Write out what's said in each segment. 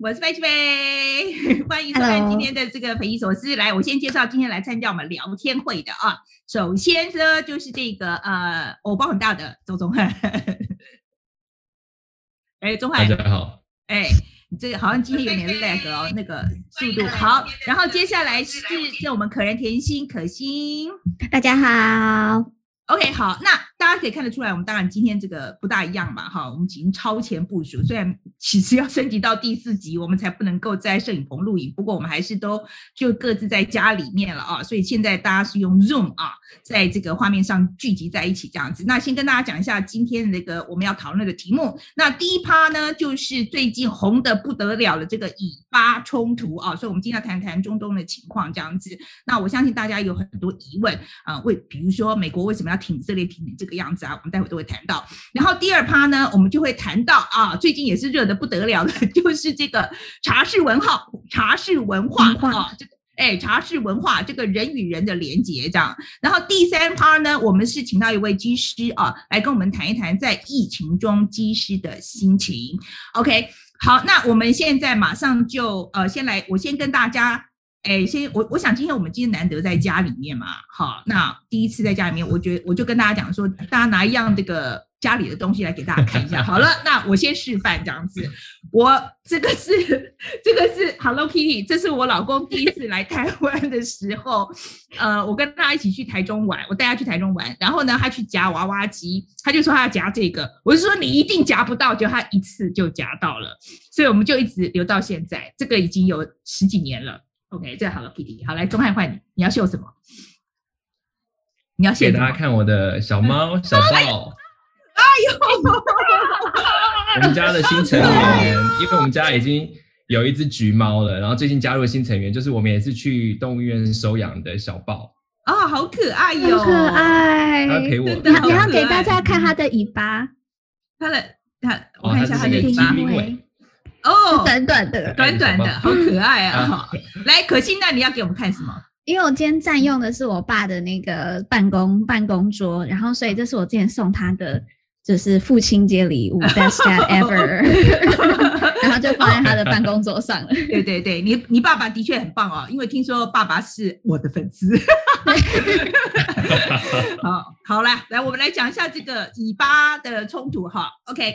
我是飞机飞，欢迎收看今天的这个匪夷所思。来，我先介绍今天来参加我们聊天会的啊。首先呢，就是这个呃，偶包很大的周宗翰。哎，宗翰，大家好。哎，你这个好像今天有点 lag 哦，那个速度好。然后接下来是是我们可人甜心可心，大家好。OK，好，那。大家可以看得出来，我们当然今天这个不大一样嘛，哈，我们已经超前部署。虽然其实要升级到第四集，我们才不能够在摄影棚录影，不过我们还是都就各自在家里面了啊。所以现在大家是用 Zoom 啊，在这个画面上聚集在一起这样子。那先跟大家讲一下今天那个我们要讨论的题目。那第一趴呢，就是最近红得不得了的这个以巴冲突啊，所以我们今天要谈谈中东的情况这样子。那我相信大家有很多疑问啊，为比如说美国为什么要挺以色列挺这个。这个样子啊，我们待会都会谈到。然后第二趴呢，我们就会谈到啊，最近也是热得不得了的，就是这个茶室文化，茶室文化啊，这个哎，茶室文化这个人与人的连结这样。然后第三趴呢，我们是请到一位机师啊，来跟我们谈一谈在疫情中机师的心情。OK，好，那我们现在马上就呃，先来，我先跟大家。哎，先我我想今天我们今天难得在家里面嘛，好，那第一次在家里面，我觉得我就跟大家讲说，大家拿一样这个家里的东西来给大家看一下。好了，那我先示范这样子，我这个是 这个是 Hello Kitty，这是我老公第一次来台湾的时候，呃，我跟他一起去台中玩，我带他去台中玩，然后呢，他去夹娃娃机，他就说他要夹这个，我就说你一定夹不到，就他一次就夹到了，所以我们就一直留到现在，这个已经有十几年了。OK，最好了，PD，好来，钟汉换你，你要秀什么？你要给大家看我的小猫小豹。哎呦，我们家的新成员，因为我们家已经有一只橘猫了，然后最近加入了新成员，就是我们也是去动物园收养的小豹。啊、哦，好可爱哟、哦，好可爱，它陪我。你要给大家看它的尾巴，它的它，我看一下它的尾巴。哦，短短的，短短的，好可爱啊！好，来，可心，那你要给我们看什么？因为我今天占用的是我爸的那个办公办公桌，然后所以这是我之前送他的，就是父亲节礼物，best dad ever，然后就放在他的办公桌上了。对对对，你你爸爸的确很棒哦，因为听说爸爸是我的粉丝。好，好啦，来，我们来讲一下这个以巴的冲突哈。OK。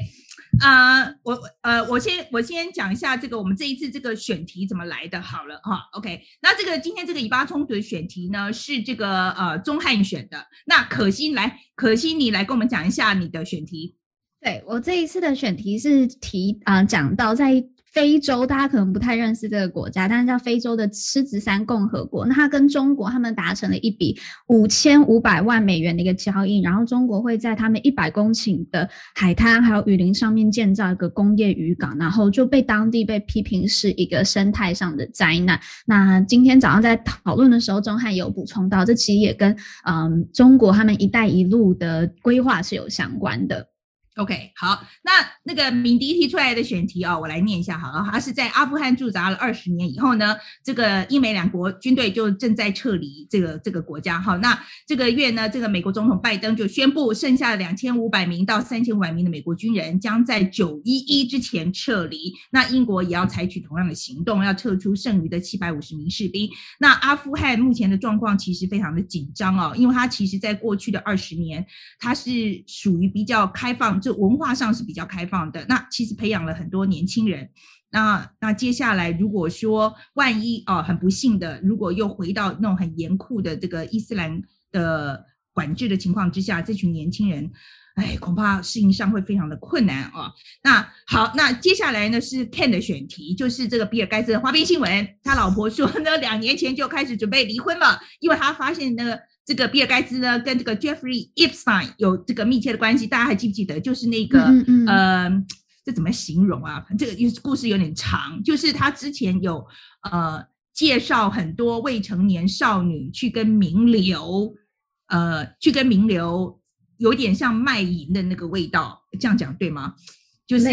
啊、我呃，我先我先讲一下这个我们这一次这个选题怎么来的，好了哈，OK。那这个今天这个以巴冲突的选题呢，是这个呃钟汉选的。那可心来，可心你来跟我们讲一下你的选题。对，我这一次的选题是提啊、讲到在。非洲大家可能不太认识这个国家，但是叫非洲的狮子山共和国。那它跟中国他们达成了一笔五千五百万美元的一个交易，然后中国会在他们一百公顷的海滩还有雨林上面建造一个工业渔港，然后就被当地被批评是一个生态上的灾难。那今天早上在讨论的时候，钟汉有补充到，这其实也跟嗯中国他们“一带一路”的规划是有相关的。OK，好，那那个敏迪提出来的选题啊、哦，我来念一下好了。他是在阿富汗驻扎了二十年以后呢，这个英美两国军队就正在撤离这个这个国家。好，那这个月呢，这个美国总统拜登就宣布，剩下的两千五百名到三千五百名的美国军人将在九一一之前撤离。那英国也要采取同样的行动，要撤出剩余的七百五十名士兵。那阿富汗目前的状况其实非常的紧张哦，因为它其实在过去的二十年，它是属于比较开放。就文化上是比较开放的，那其实培养了很多年轻人。那那接下来如果说万一哦很不幸的，如果又回到那种很严酷的这个伊斯兰的管制的情况之下，这群年轻人，哎，恐怕适应上会非常的困难、哦。那好，那接下来呢是 Ken 的选题，就是这个比尔盖茨的花边新闻，他老婆说呢两年前就开始准备离婚了，因为他发现那个。这个比尔盖茨呢，跟这个 Jeffrey Epstein 有这个密切的关系，大家还记不记得？就是那个，嗯嗯呃，这怎么形容啊？这个故事有点长，就是他之前有呃介绍很多未成年少女去跟名流，呃，去跟名流有点像卖淫的那个味道，这样讲对吗？就是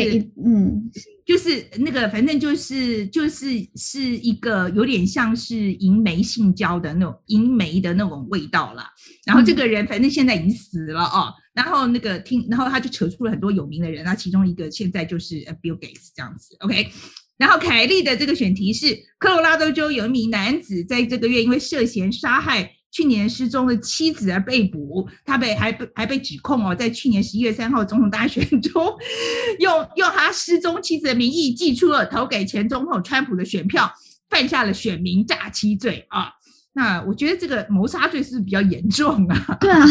嗯，就是那个，反正就是就是是一个有点像是淫媒性交的那种淫媒的那种味道啦。然后这个人反正现在已经死了哦。然后那个听，然后他就扯出了很多有名的人，那其中一个现在就是 Bill Gates 这样子。OK，然后凯莉的这个选题是科罗拉多州有一名男子在这个月因为涉嫌杀害去年失踪的妻子而被捕，他被还被还被指控哦，在去年十一月三号总统大选中，用用他失踪妻子的名义寄出了投给前总统川普的选票，犯下了选民诈欺罪啊。那我觉得这个谋杀罪是不是比较严重啊？对啊，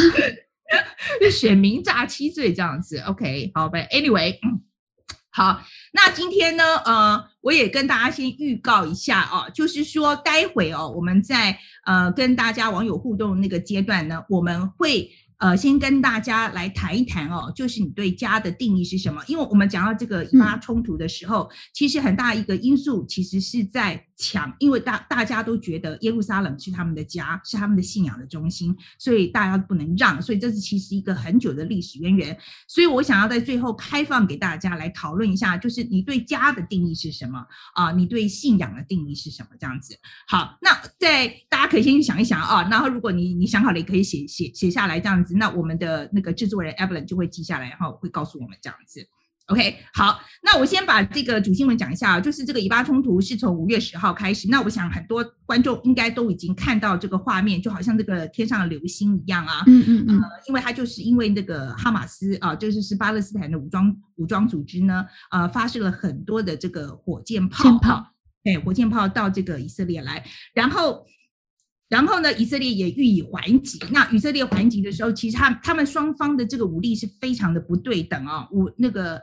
选民诈欺罪这样子。OK，好呗。Anyway，好，那今天呢，呃，我也跟大家先预告一下哦，就是说待会哦，我们在呃跟大家网友互动那个阶段呢，我们会。呃，先跟大家来谈一谈哦，就是你对家的定义是什么？因为我们讲到这个以巴冲突的时候，嗯、其实很大一个因素其实是在抢，因为大大家都觉得耶路撒冷是他们的家，是他们的信仰的中心，所以大家不能让，所以这是其实一个很久的历史渊源。所以我想要在最后开放给大家来讨论一下，就是你对家的定义是什么啊？你对信仰的定义是什么？这样子。好，那在大家可以先想一想啊，然后如果你你想好了，也可以写写写下来这样子。那我们的那个制作人 Evelyn 就会记下来，然后会告诉我们这样子。OK，好，那我先把这个主新闻讲一下啊，就是这个以巴冲突是从五月十号开始。那我想很多观众应该都已经看到这个画面，就好像这个天上的流星一样啊。嗯嗯嗯。呃，因为它就是因为那个哈马斯啊，就是是巴勒斯坦的武装武装组织呢，呃，发射了很多的这个火箭炮，炮，对，火箭炮到这个以色列来，然后。然后呢，以色列也予以还击。那以色列还击的时候，其实他他们双方的这个武力是非常的不对等啊。武那个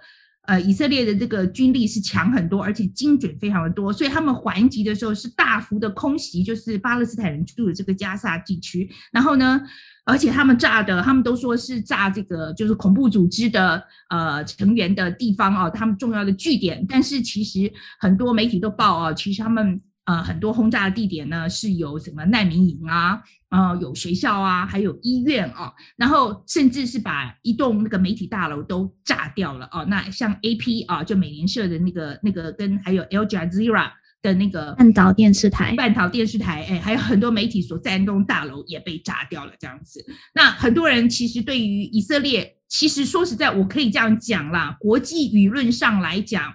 呃，以色列的这个军力是强很多，而且精准非常的多，所以他们还击的时候是大幅的空袭，就是巴勒斯坦人住的这个加萨地区。然后呢，而且他们炸的，他们都说是炸这个就是恐怖组织的呃成员的地方啊，他们重要的据点。但是其实很多媒体都报啊，其实他们。呃，很多轰炸的地点呢，是有什么难民营啊，呃，有学校啊，还有医院啊，然后甚至是把一栋那个媒体大楼都炸掉了哦。那像 AP 啊，就美联社的那个那个跟还有 Al Jazeera 的那个半岛电视台，半岛电视台，哎，还有很多媒体所在那栋大楼也被炸掉了，这样子。那很多人其实对于以色列，其实说实在，我可以这样讲啦，国际舆论上来讲。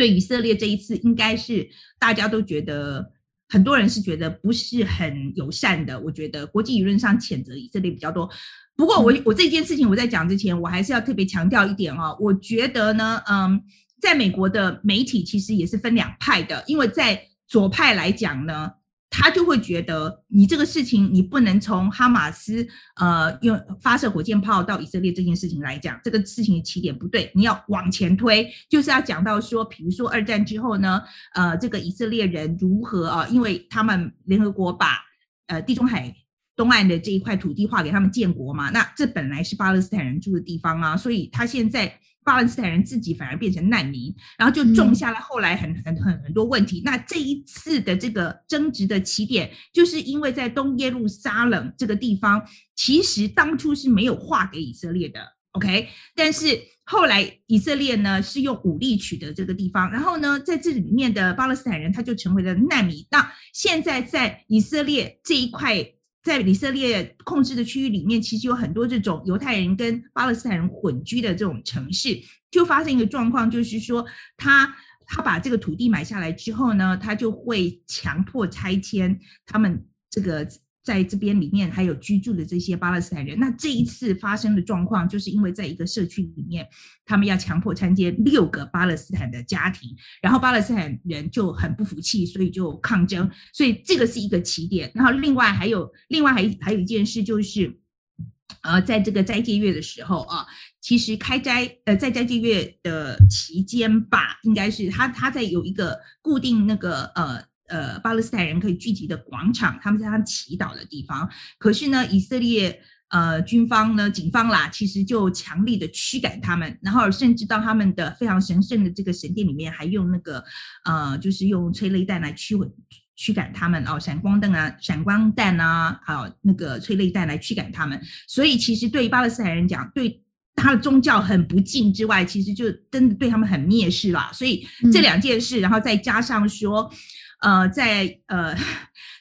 对以色列这一次，应该是大家都觉得，很多人是觉得不是很友善的。我觉得国际舆论上谴责以色列比较多。不过我我这件事情我在讲之前，我还是要特别强调一点啊，我觉得呢，嗯，在美国的媒体其实也是分两派的，因为在左派来讲呢。他就会觉得你这个事情，你不能从哈马斯呃用发射火箭炮到以色列这件事情来讲，这个事情的起点不对，你要往前推，就是要讲到说，比如说二战之后呢，呃，这个以色列人如何啊，因为他们联合国把呃地中海东岸的这一块土地划给他们建国嘛，那这本来是巴勒斯坦人住的地方啊，所以他现在。巴勒斯坦人自己反而变成难民，然后就种下了后来很很很很多问题。那这一次的这个争执的起点，就是因为在东耶路撒冷这个地方，其实当初是没有划给以色列的，OK？但是后来以色列呢是用武力取得这个地方，然后呢在这里面的巴勒斯坦人他就成为了难民。那现在在以色列这一块。在以色列控制的区域里面，其实有很多这种犹太人跟巴勒斯坦人混居的这种城市，就发生一个状况，就是说他他把这个土地买下来之后呢，他就会强迫拆迁他们这个。在这边里面还有居住的这些巴勒斯坦人，那这一次发生的状况，就是因为在一个社区里面，他们要强迫参接六个巴勒斯坦的家庭，然后巴勒斯坦人就很不服气，所以就抗争，所以这个是一个起点。然后另外还有另外还还有一件事就是，呃，在这个斋戒月的时候啊，其实开斋呃在斋戒月的期间吧，应该是他他在有一个固定那个呃。呃，巴勒斯坦人可以聚集的广场，他们在他们祈祷的地方。可是呢，以色列呃军方呢，警方啦，其实就强力的驱赶他们，然后甚至到他们的非常神圣的这个神殿里面，还用那个呃，就是用催泪弹来驱蚊驱赶他们哦，闪光灯啊，闪光弹啊，还有那个催泪弹来驱赶他们。所以其实对于巴勒斯坦人讲，对他的宗教很不敬之外，其实就真的对他们很蔑视啦。所以这两件事，然后再加上说。呃，在呃。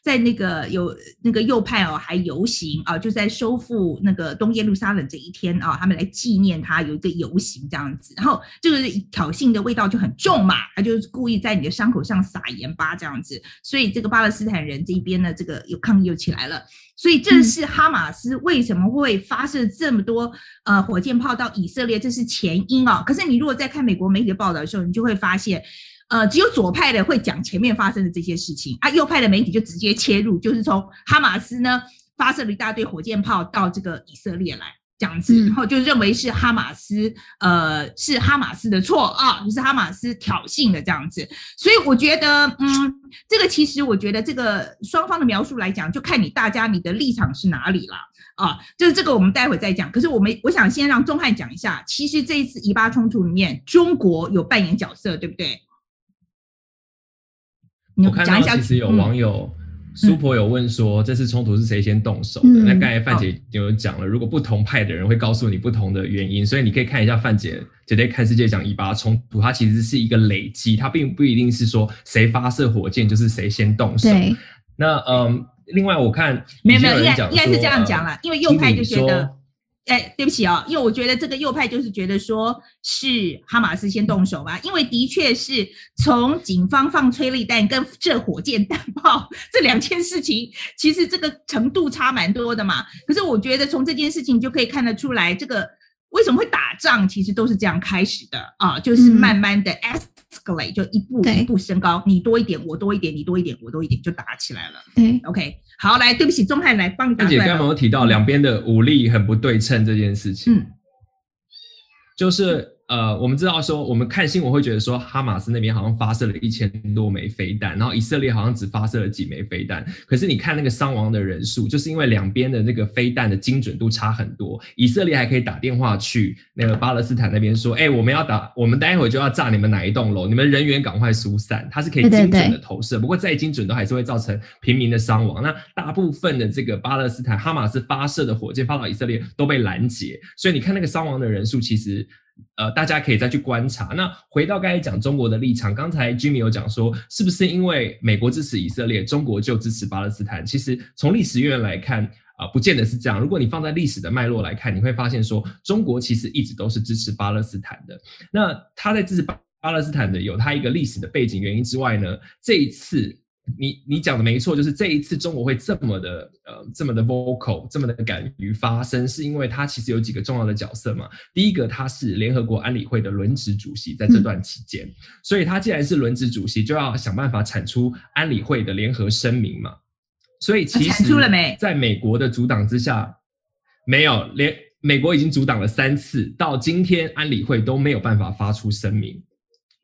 在那个有那个右派哦，还游行啊，就在收复那个东耶路撒冷这一天啊，他们来纪念他，有一个游行这样子，然后这个挑衅的味道就很重嘛，他就是故意在你的伤口上撒盐巴这样子，所以这个巴勒斯坦人这一边呢，这个有抗议又起来了，所以这是哈马斯为什么会发射这么多呃火箭炮到以色列，这是前因啊。可是你如果在看美国媒体的报道的时候，你就会发现。呃，只有左派的会讲前面发生的这些事情啊，右派的媒体就直接切入，就是从哈马斯呢发射了一大堆火箭炮到这个以色列来这样子，然后就认为是哈马斯，呃，是哈马斯的错啊，就是哈马斯挑衅的这样子。所以我觉得，嗯，这个其实我觉得这个双方的描述来讲，就看你大家你的立场是哪里了啊，就是这个我们待会再讲。可是我们我想先让钟汉讲一下，其实这一次以巴冲突里面，中国有扮演角色，对不对？我看到其实有网友苏婆有问说，这次冲突是谁先动手的？嗯、那刚才范姐有讲了，如果不同派的人会告诉你不同的原因，所以你可以看一下范姐姐在看世界讲以巴冲突，它其实是一个累积，它并不一定是说谁发射火箭就是谁先动手。那嗯，另外我看没有没有，应该应该是这样讲了，因为右派就觉得。哎，对不起啊、哦，因为我觉得这个右派就是觉得说是哈马斯先动手吧，因为的确是从警方放催泪弹跟射火箭弹炮 这两件事情，其实这个程度差蛮多的嘛。可是我觉得从这件事情就可以看得出来，这个为什么会打仗，其实都是这样开始的啊，就是慢慢的 escalate，就一步一步升高，你多一点，我多一点，你多一点，我多一点，就打起来了。对，OK。好，来，对不起，钟汉来帮你打。姐刚刚有提到两边的武力很不对称这件事情，嗯，就是。呃，我们知道说，我们看新闻会觉得说，哈马斯那边好像发射了一千多枚飞弹，然后以色列好像只发射了几枚飞弹。可是你看那个伤亡的人数，就是因为两边的那个飞弹的精准度差很多。以色列还可以打电话去那个巴勒斯坦那边说，哎，我们要打，我们待会就要炸你们哪一栋楼，你们人员赶快疏散。它是可以精准的投射，不过再精准都还是会造成平民的伤亡。那大部分的这个巴勒斯坦哈马斯发射的火箭发到以色列都被拦截，所以你看那个伤亡的人数其实。呃，大家可以再去观察。那回到刚才讲中国的立场，刚才 Jimmy 有讲说，是不是因为美国支持以色列，中国就支持巴勒斯坦？其实从历史渊源来看，啊、不见得是这样。如果你放在历史的脉络来看，你会发现说，中国其实一直都是支持巴勒斯坦的。那他在支持巴巴勒斯坦的有他一个历史的背景原因之外呢，这一次。你你讲的没错，就是这一次中国会这么的呃这么的 vocal，这么的敢于发声，是因为它其实有几个重要的角色嘛。第一个，他是联合国安理会的轮值主席，在这段期间，嗯、所以他既然是轮值主席，就要想办法产出安理会的联合声明嘛。所以其实？在美国的阻挡之下，没有，连美国已经阻挡了三次，到今天安理会都没有办法发出声明。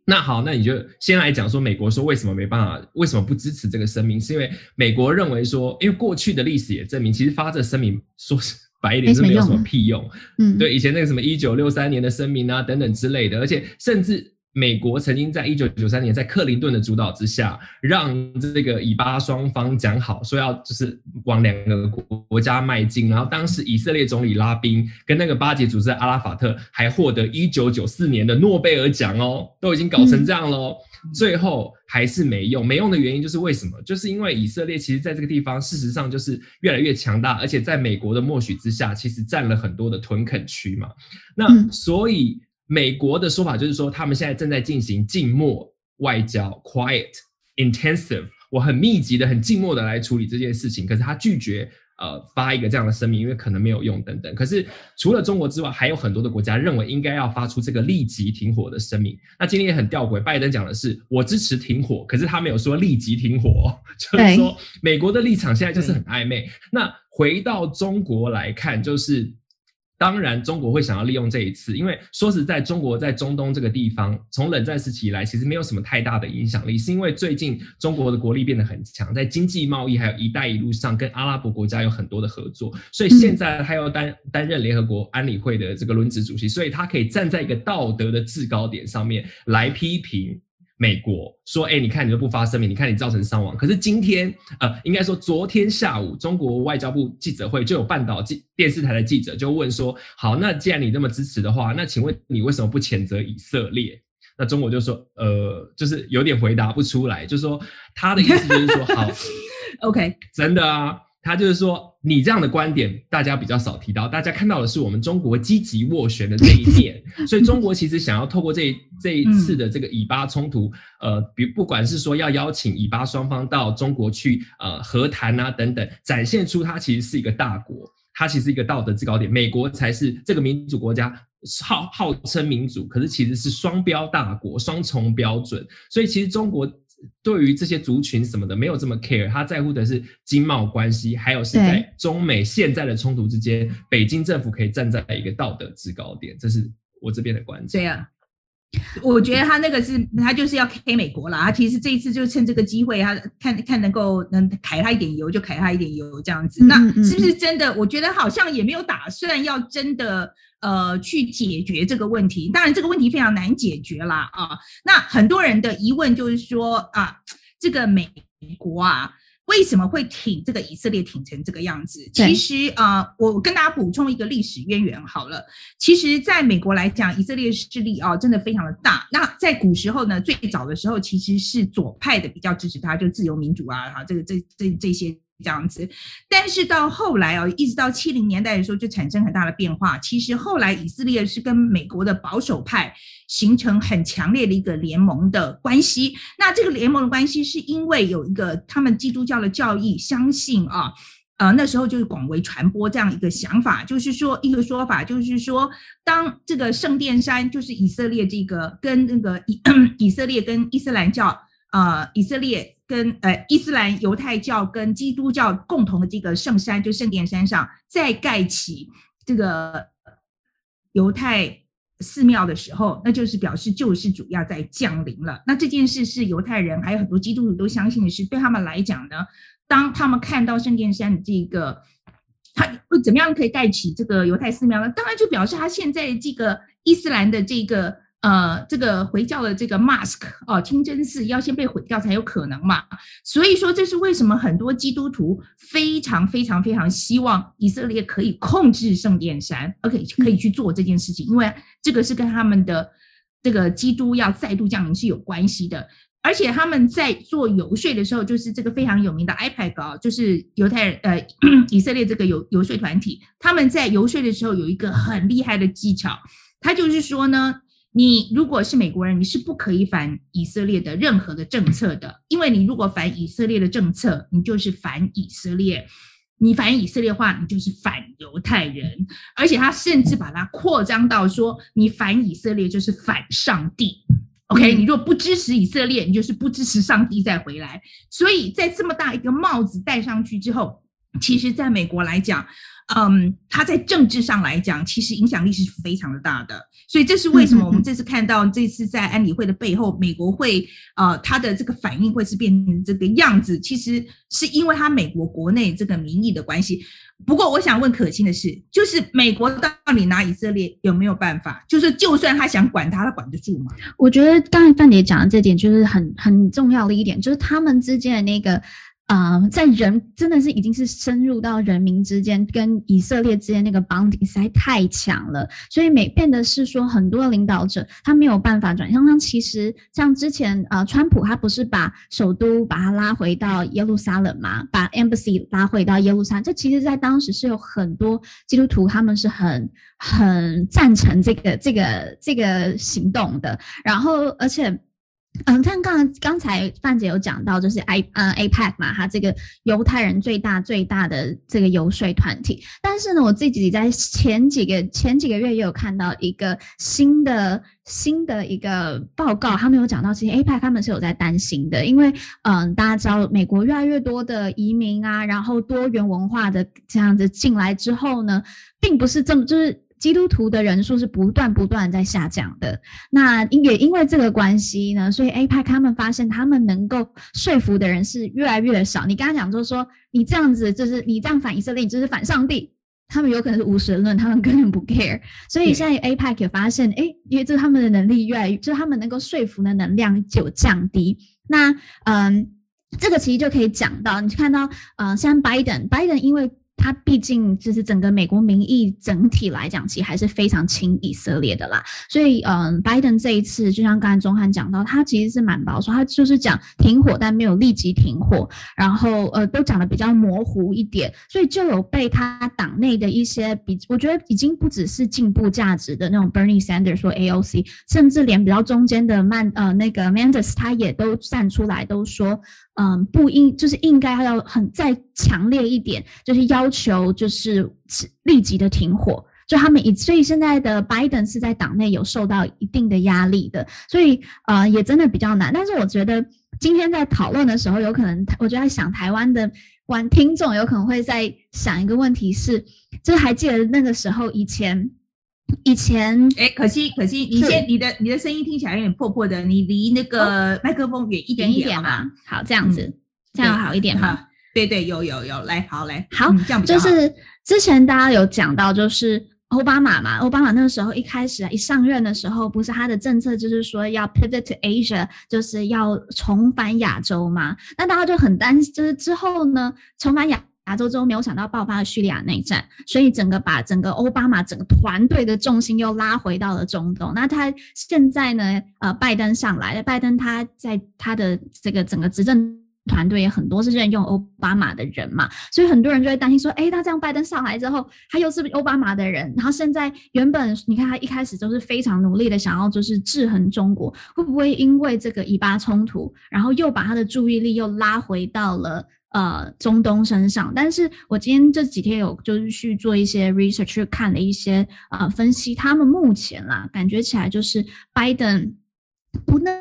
那好，那你就先来讲说，美国说为什么没办法，为什么不支持这个声明？是因为美国认为说，因为过去的历史也证明，其实发这声明说是白一点是没有什么屁用。嗯，对，以前那个什么一九六三年的声明啊等等之类的，而且甚至。美国曾经在一九九三年在克林顿的主导之下，让这个以巴双方讲好，说要就是往两个国家迈进。然后当时以色列总理拉宾跟那个巴解组织的阿拉法特还获得一九九四年的诺贝尔奖哦，都已经搞成这样喽，嗯、最后还是没用。没用的原因就是为什么？就是因为以色列其实在这个地方事实上就是越来越强大，而且在美国的默许之下，其实占了很多的屯垦区嘛。那所以。美国的说法就是说，他们现在正在进行静默外交 （quiet intensive），我很密集的、很静默的来处理这件事情。可是他拒绝呃发一个这样的声明，因为可能没有用等等。可是除了中国之外，还有很多的国家认为应该要发出这个立即停火的声明。那今天也很吊诡，拜登讲的是我支持停火，可是他没有说立即停火，就是说美国的立场现在就是很暧昧。那回到中国来看，就是。当然，中国会想要利用这一次，因为说实在，中国在中东这个地方，从冷战时期以来，其实没有什么太大的影响力，是因为最近中国的国力变得很强，在经济贸易还有一带一路上，跟阿拉伯国家有很多的合作，所以现在他要担担任联合国安理会的这个轮值主席，所以他可以站在一个道德的制高点上面来批评。美国说：“哎，你看你都不发声明，你看你造成伤亡。可是今天，呃，应该说昨天下午，中国外交部记者会就有半岛记电视台的记者就问说：好，那既然你这么支持的话，那请问你为什么不谴责以色列？那中国就说，呃，就是有点回答不出来，就说他的意思就是说，好，OK，真的啊。他就是说，你这样的观点大家比较少提到，大家看到的是我们中国积极斡旋的这一面。所以中国其实想要透过这这一次的这个以巴冲突，呃，比不管是说要邀请以巴双方到中国去呃和谈啊等等，展现出它其实是一个大国，它其实是一个道德制高点，美国才是这个民主国家，号号称民主，可是其实是双标大国，双重标准。所以其实中国。对于这些族群什么的没有这么 care，他在乎的是经贸关系，还有是在中美现在的冲突之间，北京政府可以站在一个道德制高点，这是我这边的观点。对啊，我觉得他那个是他就是要 K 美国啦，他其实这一次就趁这个机会，他看看能够能揩他一点油就揩他一点油这样子，那是不是真的？我觉得好像也没有打算要真的。呃，去解决这个问题，当然这个问题非常难解决啦啊。那很多人的疑问就是说啊，这个美国啊，为什么会挺这个以色列挺成这个样子？其实啊，我跟大家补充一个历史渊源好了。其实，在美国来讲，以色列势力啊，真的非常的大。那在古时候呢，最早的时候其实是左派的比较支持他，就自由民主啊，哈，这个这这这些。这样子，但是到后来啊，一直到七零年代的时候，就产生很大的变化。其实后来以色列是跟美国的保守派形成很强烈的一个联盟的关系。那这个联盟的关系是因为有一个他们基督教的教义，相信啊，呃，那时候就是广为传播这样一个想法，就是说一个说法，就是说当这个圣殿山就是以色列这个跟那个以 以色列跟伊斯兰教。呃，以色列跟呃伊斯兰犹太教跟基督教共同的这个圣山，就圣殿山上再盖起这个犹太寺庙的时候，那就是表示救世主要在降临了。那这件事是犹太人还有很多基督徒都相信的事，对他们来讲呢，当他们看到圣殿山的这个，他怎么样可以盖起这个犹太寺庙呢？当然就表示他现在这个伊斯兰的这个。呃，这个回教的这个 mosque 哦，清真寺要先被毁掉才有可能嘛。所以说，这是为什么很多基督徒非常非常非常希望以色列可以控制圣殿山，OK，可以去做这件事情，因为这个是跟他们的这个基督要再度降临是有关系的。而且他们在做游说的时候，就是这个非常有名的 AIPAC 啊，就是犹太人呃以色列这个游游说团体，他们在游说的时候有一个很厉害的技巧，他就是说呢。你如果是美国人，你是不可以反以色列的任何的政策的，因为你如果反以色列的政策，你就是反以色列；你反以色列的话，你就是反犹太人。而且他甚至把它扩张到说，你反以色列就是反上帝。OK，你若不支持以色列，你就是不支持上帝再回来。所以在这么大一个帽子戴上去之后，其实在美国来讲。嗯，他在政治上来讲，其实影响力是非常的大的，所以这是为什么我们这次看到这次在安理会的背后，美国会呃，他的这个反应会是变成这个样子，其实是因为他美国国内这个民意的关系。不过，我想问可欣的是，就是美国到底拿以色列有没有办法？就是就算他想管他，他管得住吗？我觉得刚才范姐讲的这点就是很很重要的一点，就是他们之间的那个。啊、在人真的是已经是深入到人民之间，跟以色列之间那个绑定实在太强了，所以每变的是说很多领导者他没有办法转向。像其实像之前呃，川普他不是把首都把他拉回到耶路撒冷嘛，把 embassy 拉回到耶路撒冷，这其实在当时是有很多基督徒他们是很很赞成这个这个这个行动的，然后而且。嗯，像刚刚才范姐有讲到，就是 I 呃 AIPAC 嘛，他这个犹太人最大最大的这个游说团体。但是呢，我自己在前几个前几个月也有看到一个新的新的一个报告，他们有讲到，其实 AIPAC 他们是有在担心的，因为嗯，大家知道美国越来越多的移民啊，然后多元文化的这样子进来之后呢，并不是这么就是。基督徒的人数是不断不断在下降的，那也因为这个关系呢，所以 AIPAC 他们发现他们能够说服的人是越来越少。你刚刚讲就是说，你这样子就是你这样反以色列，你就是反上帝，他们有可能是无神论，他们根本不 care。所以现在 AIPAC 也发现，诶，因为这他们的能力越来越，就是他们能够说服的能量就降低。那嗯，这个其实就可以讲到，你看到，呃，像拜登，拜登因为。他毕竟就是整个美国民意整体来讲，其实还是非常亲以色列的啦。所以，嗯，拜登这一次就像刚才宗翰讲到，他其实是蛮保守，他就是讲停火，但没有立即停火，然后呃，都讲的比较模糊一点，所以就有被他党内的一些比，我觉得已经不只是进步价值的那种 Bernie Sanders 说 AOC，甚至连比较中间的曼呃那个 Mendes 他也都站出来都说。嗯，不应就是应该要很再强烈一点，就是要求就是立即的停火。就他们以所以现在的拜登是在党内有受到一定的压力的，所以呃也真的比较难。但是我觉得今天在讨论的时候，有可能我就在想台湾的观听众有可能会在想一个问题是，就是还记得那个时候以前。以前哎，可惜可惜，你先你的你的声音听起来有点破破的，你离那个麦克风远一点点，一点嘛。好，这样子，嗯、这样好一点哈。对对，有有有，来，好来，好，嗯、这样。就是之前大家有讲到，就是奥巴马嘛，奥巴马那个时候一开始一上任的时候，不是他的政策就是说要 pivot to Asia，就是要重返亚洲嘛。那大家就很担心，就是之后呢，重返亚。亚洲之后没有想到爆发了叙利亚内战，所以整个把整个奥巴马整个团队的重心又拉回到了中东。那他现在呢？呃，拜登上来了，拜登他在他的这个整个执政团队也很多是任用奥巴马的人嘛，所以很多人就会担心说，诶，那这样拜登上来之后，他又是奥巴马的人，然后现在原本你看他一开始都是非常努力的想要就是制衡中国，会不会因为这个以巴冲突，然后又把他的注意力又拉回到了？呃，中东身上，但是我今天这几天有就是去做一些 research，去看了一些呃分析，他们目前啦，感觉起来就是拜登不那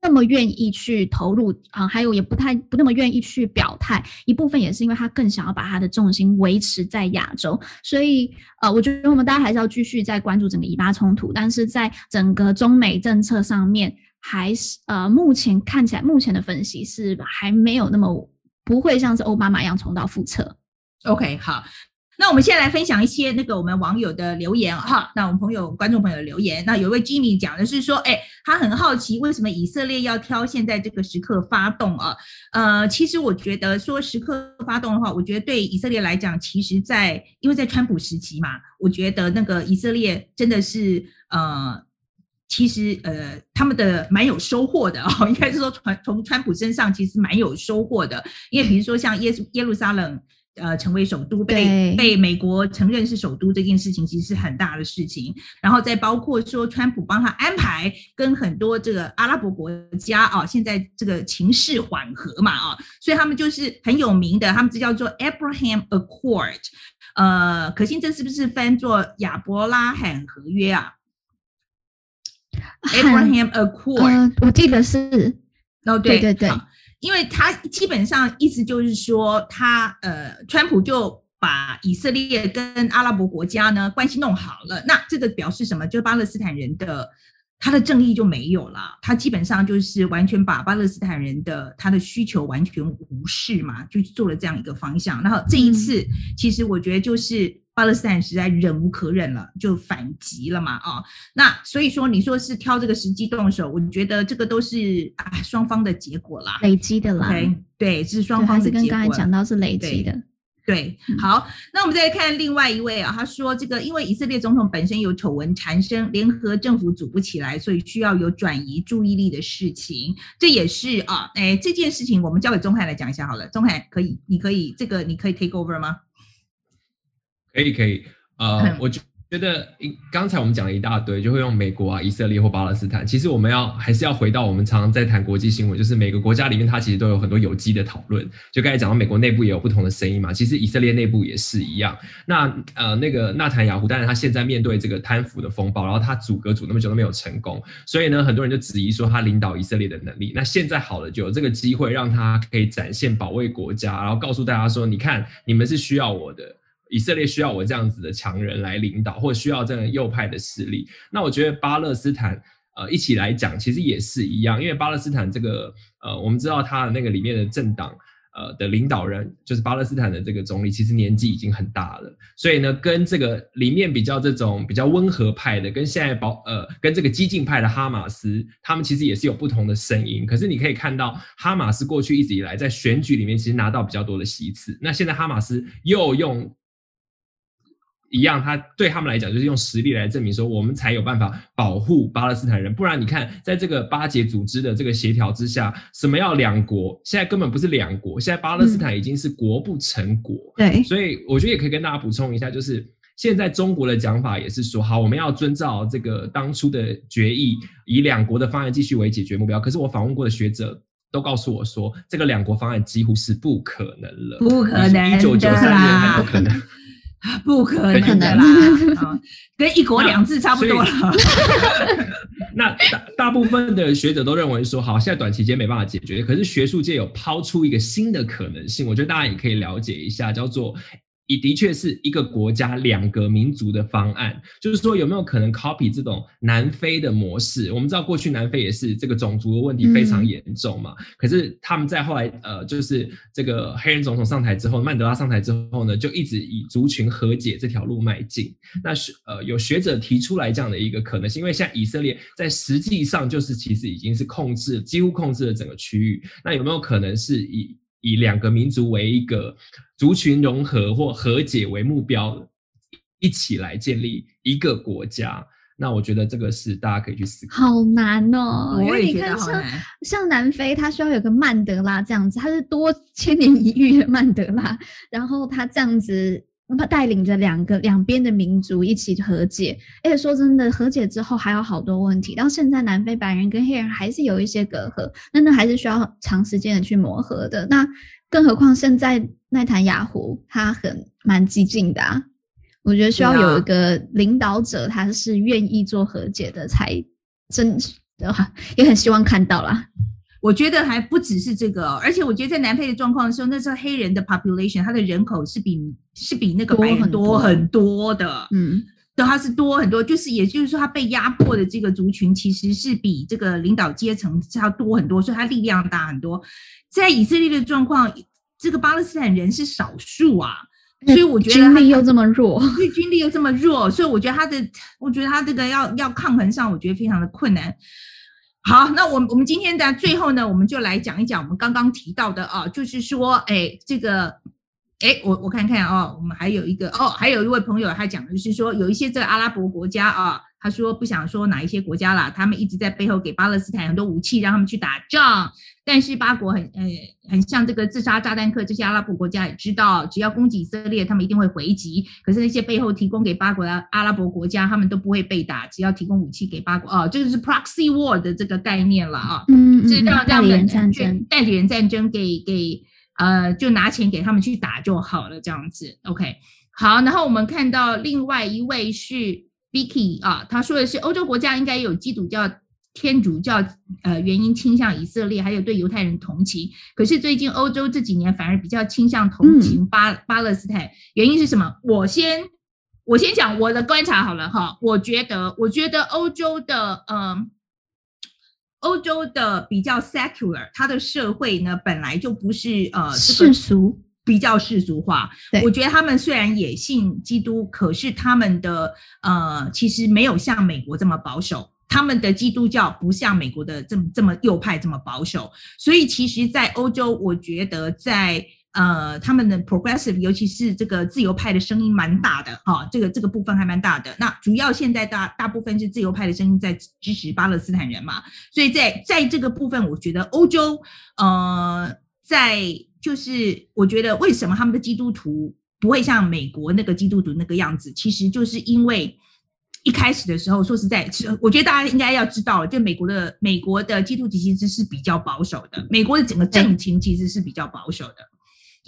那么愿意去投入啊、还有也不太不那么愿意去表态，一部分也是因为他更想要把他的重心维持在亚洲，所以呃，我觉得我们大家还是要继续在关注整个以巴冲突，但是在整个中美政策上面，还是呃目前看起来目前的分析是还没有那么。不会像是奥巴马一样重蹈覆辙。OK，好，那我们现在来分享一些那个我们网友的留言哈。那我们朋友、观众朋友留言，那有一位 Jimmy 讲的是说，哎，他很好奇为什么以色列要挑现在这个时刻发动啊？呃，其实我觉得说时刻发动的话，我觉得对以色列来讲，其实在因为在川普时期嘛，我觉得那个以色列真的是呃。其实，呃，他们的蛮有收获的哦，应该是说从从川普身上其实蛮有收获的，因为比如说像耶耶路撒冷，呃，成为首都被被美国承认是首都这件事情，其实是很大的事情。然后再包括说川普帮他安排跟很多这个阿拉伯国家啊，现在这个情势缓和嘛啊，所以他们就是很有名的，他们这叫做 Abraham Accord，呃，可心这是不是翻作亚伯拉罕合约啊？Abraham Accord，呃，我记得是哦，对对对，因为他基本上意思就是说，他呃，川普就把以色列跟阿拉伯国家呢关系弄好了，那这个表示什么？就是巴勒斯坦人的他的正义就没有了，他基本上就是完全把巴勒斯坦人的他的需求完全无视嘛，就做了这样一个方向。然后这一次，嗯、其实我觉得就是。巴勒斯坦实在忍无可忍了，就反击了嘛啊、哦！那所以说，你说是挑这个时机动手，我觉得这个都是啊双方的结果啦，累积的啦。Okay? 对，是双方的结果。跟刚才讲到是累积的。对，好，那我们再来看另外一位啊，他说这个因为以色列总统本身有丑闻缠身，联合政府组不起来，所以需要有转移注意力的事情。这也是啊，哎，这件事情我们交给钟汉来讲一下好了。钟汉可以，你可以这个你可以 take over 吗？可以可以，呃，我觉得刚才我们讲了一大堆，就会用美国啊、以色列或巴勒斯坦。其实我们要还是要回到我们常常在谈国际新闻，就是每个国家里面它其实都有很多有机的讨论。就刚才讲到美国内部也有不同的声音嘛，其实以色列内部也是一样。那呃那个纳坦雅胡，但是他现在面对这个贪腐的风暴，然后他阻隔阻那么久都没有成功，所以呢很多人就质疑说他领导以色列的能力。那现在好了，就有这个机会让他可以展现保卫国家，然后告诉大家说，你看你们是需要我的。以色列需要我这样子的强人来领导，或需要这样右派的势力。那我觉得巴勒斯坦，呃，一起来讲，其实也是一样，因为巴勒斯坦这个，呃，我们知道他的那个里面的政党，呃的领导人，就是巴勒斯坦的这个总理，其实年纪已经很大了，所以呢，跟这个里面比较这种比较温和派的，跟现在保呃跟这个激进派的哈马斯，他们其实也是有不同的声音。可是你可以看到，哈马斯过去一直以来在选举里面其实拿到比较多的席次，那现在哈马斯又用。一样，他对他们来讲就是用实力来证明说，我们才有办法保护巴勒斯坦人。不然，你看，在这个巴解组织的这个协调之下，什么要两国？现在根本不是两国，现在巴勒斯坦已经是国不成国。嗯、对，所以我觉得也可以跟大家补充一下，就是现在中国的讲法也是说，好，我们要遵照这个当初的决议，以两国的方案继续为解决目标。可是我访问过的学者都告诉我说，这个两国方案几乎是不可能了，不可能，一九九三年还不可能。不可能的啦，跟一国两制差不多了。那 大大部分的学者都认为说，好，现在短期间没办法解决，可是学术界有抛出一个新的可能性，我觉得大家也可以了解一下，叫做。也的确是一个国家两个民族的方案，就是说有没有可能 copy 这种南非的模式？我们知道过去南非也是这个种族的问题非常严重嘛，嗯、可是他们在后来呃，就是这个黑人总统上台之后，曼德拉上台之后呢，就一直以族群和解这条路迈进。那学呃有学者提出来这样的一个可能性，因为现在以色列在实际上就是其实已经是控制几乎控制了整个区域，那有没有可能是以？以两个民族为一个族群融合或和解为目标，一起来建立一个国家。那我觉得这个是大家可以去思考。好难哦，因为你看像像南非，它需要有个曼德拉这样子，它是多千年一遇的曼德拉，然后它这样子。他带领着两个两边的民族一起和解，而且说真的，和解之后还有好多问题。到现在，南非白人跟黑人还是有一些隔阂，那那还是需要长时间的去磨合的。那更何况现在内塔尼亚胡他很蛮激进的啊，我觉得需要有一个领导者，他是愿意做和解的，才真的话也很希望看到啦。我觉得还不只是这个，而且我觉得在南非的状况的时候，那时候黑人的 population，他的人口是比是比那个白人多很多的，嗯，对，他是多很多，就是也就是说，他被压迫的这个族群其实是比这个领导阶层是要多很多，所以他力量大很多。在以色列的状况，这个巴勒斯坦人是少数啊，所以我觉得军力又这么弱，对，军力又这么弱，所以我觉得他的，我觉得他这个要要抗衡上，我觉得非常的困难。好，那我们我们今天的最后呢，我们就来讲一讲我们刚刚提到的啊，就是说，哎，这个，哎，我我看看哦，我们还有一个哦，还有一位朋友他讲的是说，有一些这个阿拉伯国家啊。他说不想说哪一些国家啦，他们一直在背后给巴勒斯坦很多武器，让他们去打仗。但是巴国很呃很像这个自杀炸弹客，这些阿拉伯国家也知道，只要攻击以色列，他们一定会回击。可是那些背后提供给巴国的阿拉伯国家，他们都不会被打，只要提供武器给巴国哦，这个是 proxy war 的这个概念了啊，嗯，是让让人战争代理人战争给给呃就拿钱给他们去打就好了，这样子 OK 好，然后我们看到另外一位是。Vicky 啊，他说的是欧洲国家应该有基督教、天主教呃原因倾向以色列，还有对犹太人同情。可是最近欧洲这几年反而比较倾向同情巴、嗯、巴勒斯坦，原因是什么？我先我先讲我的观察好了哈，我觉得我觉得欧洲的嗯，欧洲的比较 secular，它的社会呢本来就不是呃世俗。比较世俗化，我觉得他们虽然也信基督，可是他们的呃，其实没有像美国这么保守。他们的基督教不像美国的这么这么右派这么保守。所以其实，在欧洲，我觉得在呃，他们的 progressive，尤其是这个自由派的声音蛮大的哈，这个这个部分还蛮大的。那主要现在大大部分是自由派的声音在支持巴勒斯坦人嘛，所以在在这个部分，我觉得欧洲呃，在就是我觉得为什么他们的基督徒不会像美国那个基督徒那个样子，其实就是因为一开始的时候，说实在，我觉得大家应该要知道，就美国的美国的基督徒其实是比较保守的，美国的整个政情其实是比较保守的。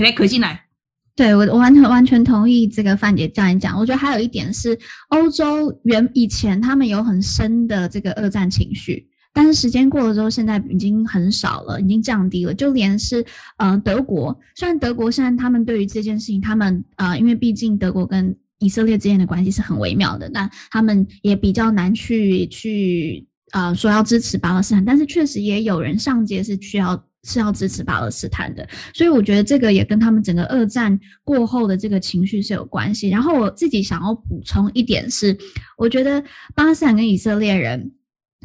来，可心来，对，我我完全完全同意这个范姐这样讲。我觉得还有一点是，欧洲原以前他们有很深的这个二战情绪。但是时间过了之后，现在已经很少了，已经降低了。就连是呃德国，虽然德国现在他们对于这件事情，他们呃因为毕竟德国跟以色列之间的关系是很微妙的，那他们也比较难去去呃说要支持巴勒斯坦。但是确实也有人上街是需要是要支持巴勒斯坦的。所以我觉得这个也跟他们整个二战过后的这个情绪是有关系。然后我自己想要补充一点是，我觉得巴勒斯坦跟以色列人。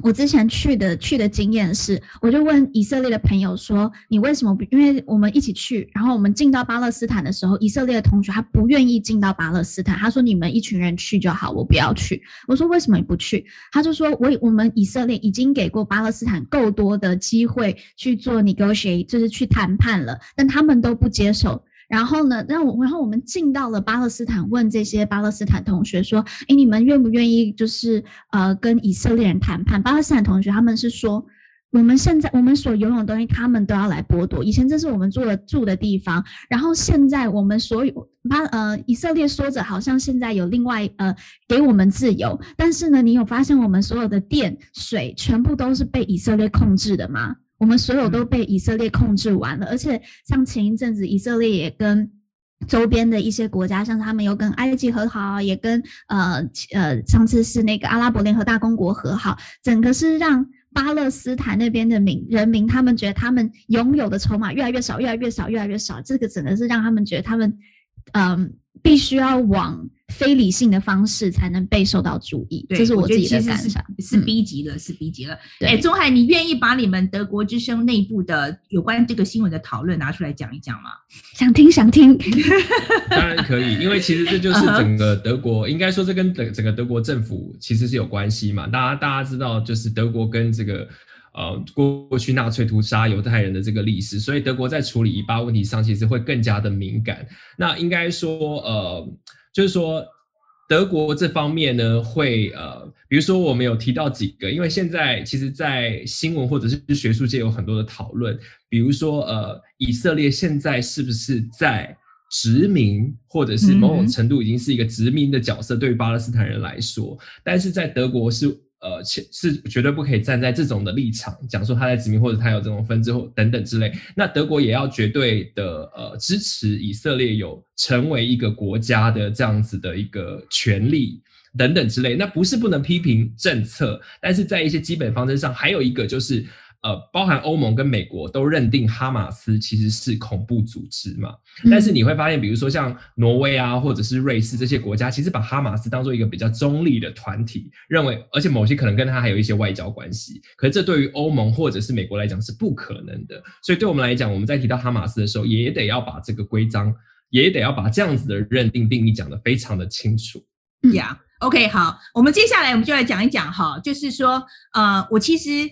我之前去的去的经验是，我就问以色列的朋友说：“你为什么不？”因为我们一起去，然后我们进到巴勒斯坦的时候，以色列的同学他不愿意进到巴勒斯坦，他说：“你们一群人去就好，我不要去。”我说：“为什么你不去？”他就说：“我我们以色列已经给过巴勒斯坦够多的机会去做 negotiate，就是去谈判了，但他们都不接受。”然后呢，让我然后我们进到了巴勒斯坦，问这些巴勒斯坦同学说：“诶，你们愿不愿意就是呃跟以色列人谈判？”巴勒斯坦同学他们是说：“我们现在我们所拥有的东西，他们都要来剥夺。以前这是我们住的住的地方，然后现在我们所有巴呃以色列说着好像现在有另外呃给我们自由，但是呢，你有发现我们所有的电水全部都是被以色列控制的吗？”我们所有都被以色列控制完了，而且像前一阵子，以色列也跟周边的一些国家，像他们又跟埃及和好，也跟呃呃上次是那个阿拉伯联合大公国和好，整个是让巴勒斯坦那边的民人民，他们觉得他们拥有的筹码越来越少，越来越少，越来越少，这个整个是让他们觉得他们嗯、呃、必须要往。非理性的方式才能被受到注意，对这是我自己的感想。是逼急了，嗯、是逼急了。哎，钟海，你愿意把你们德国之声内部的有关这个新闻的讨论拿出来讲一讲吗？想听，想听。当然可以，因为其实这就是 整个德国，uh huh. 应该说这跟整整个德国政府其实是有关系嘛。大家大家知道，就是德国跟这个呃过过去纳粹屠杀犹太人的这个历史，所以德国在处理以巴问题上其实会更加的敏感。那应该说呃。就是说，德国这方面呢，会呃，比如说我们有提到几个，因为现在其实，在新闻或者是学术界有很多的讨论，比如说呃，以色列现在是不是在殖民，或者是某种程度已经是一个殖民的角色，对于巴勒斯坦人来说，但是在德国是。呃，是是绝对不可以站在这种的立场讲说他在殖民或者他有这种分支或等等之类。那德国也要绝对的呃支持以色列有成为一个国家的这样子的一个权利等等之类。那不是不能批评政策，但是在一些基本方针上，还有一个就是。呃，包含欧盟跟美国都认定哈马斯其实是恐怖组织嘛，但是你会发现，比如说像挪威啊，或者是瑞士这些国家，其实把哈马斯当做一个比较中立的团体，认为，而且某些可能跟他还有一些外交关系，可是这对于欧盟或者是美国来讲是不可能的，所以对我们来讲，我们在提到哈马斯的时候，也得要把这个规章，也得要把这样子的认定定义讲得非常的清楚。呀、yeah，OK，好，我们接下来我们就来讲一讲哈，就是说，呃，我其实。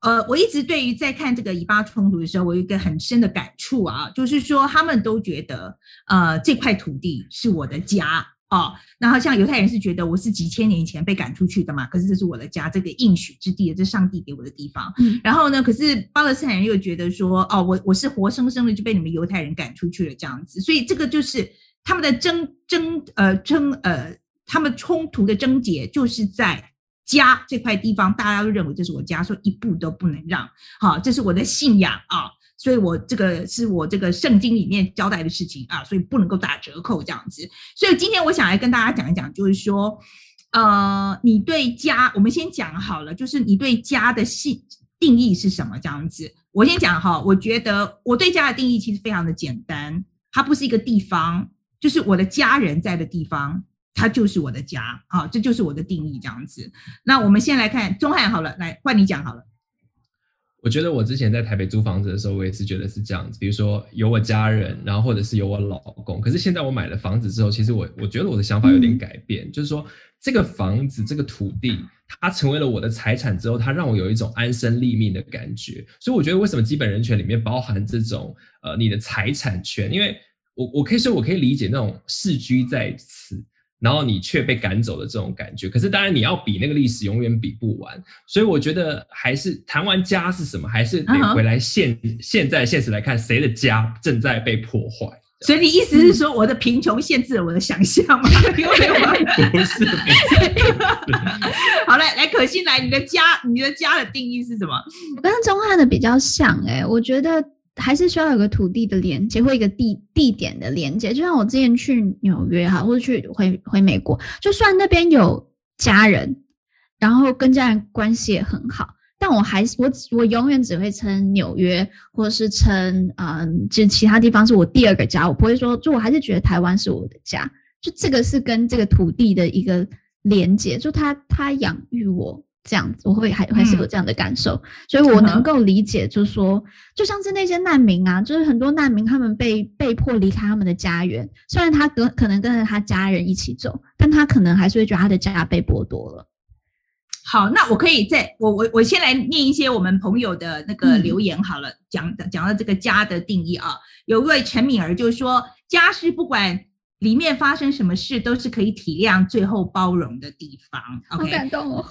呃，我一直对于在看这个以巴冲突的时候，我有一个很深的感触啊，就是说他们都觉得，呃，这块土地是我的家哦。然后像犹太人是觉得我是几千年以前被赶出去的嘛，可是这是我的家，这个应许之地，这是上帝给我的地方。嗯。然后呢，可是巴勒斯坦人又觉得说，哦，我我是活生生的就被你们犹太人赶出去了这样子。所以这个就是他们的争争呃争呃，他们冲突的症结就是在。家这块地方，大家都认为这是我家，说一步都不能让。好，这是我的信仰啊，所以我这个是我这个圣经里面交代的事情啊，所以不能够打折扣这样子。所以今天我想来跟大家讲一讲，就是说，呃，你对家，我们先讲好了，就是你对家的信定义是什么？这样子，我先讲哈，我觉得我对家的定义其实非常的简单，它不是一个地方，就是我的家人在的地方。它就是我的家，啊，这就是我的定义，这样子。那我们先来看钟汉好了，来换你讲好了。我觉得我之前在台北租房子的时候，我也是觉得是这样子，比如说有我家人，然后或者是有我老公。可是现在我买了房子之后，其实我我觉得我的想法有点改变，嗯、就是说这个房子这个土地，它成为了我的财产之后，它让我有一种安身立命的感觉。所以我觉得为什么基本人权里面包含这种呃你的财产权？因为我我可以说我可以理解那种世居在此。然后你却被赶走的这种感觉，可是当然你要比那个历史永远比不完，所以我觉得还是谈完家是什么，还是得回来现、uh huh. 现在现实来看，谁的家正在被破坏。所以你意思是说，我的贫穷限制了我的想象吗？有没有吗？不是，不是。好嘞，来可心来，你的家，你的家的定义是什么？我跟钟汉的比较像哎、欸，我觉得。还是需要有个土地的连接，或一个地地点的连接。就像我之前去纽约哈，或者去回回美国，就算那边有家人，然后跟家人关系也很好，但我还是我我永远只会称纽约，或者是称嗯，就其他地方是我第二个家，我不会说，就我还是觉得台湾是我的家，就这个是跟这个土地的一个连接，就他他养育我这样子，我会还还是有这样的感受，嗯、所以我能够理解，就是说，就像是那些难民啊，就是很多难民他们被被迫离开他们的家园，虽然他跟可能跟着他家人一起走，但他可能还是会觉得他的家被剥夺了。好，那我可以再我我我先来念一些我们朋友的那个留言好了，嗯、讲讲到这个家的定义啊，有一位陈敏儿就说，家是不管里面发生什么事都是可以体谅、最后包容的地方。Okay? 好感动哦，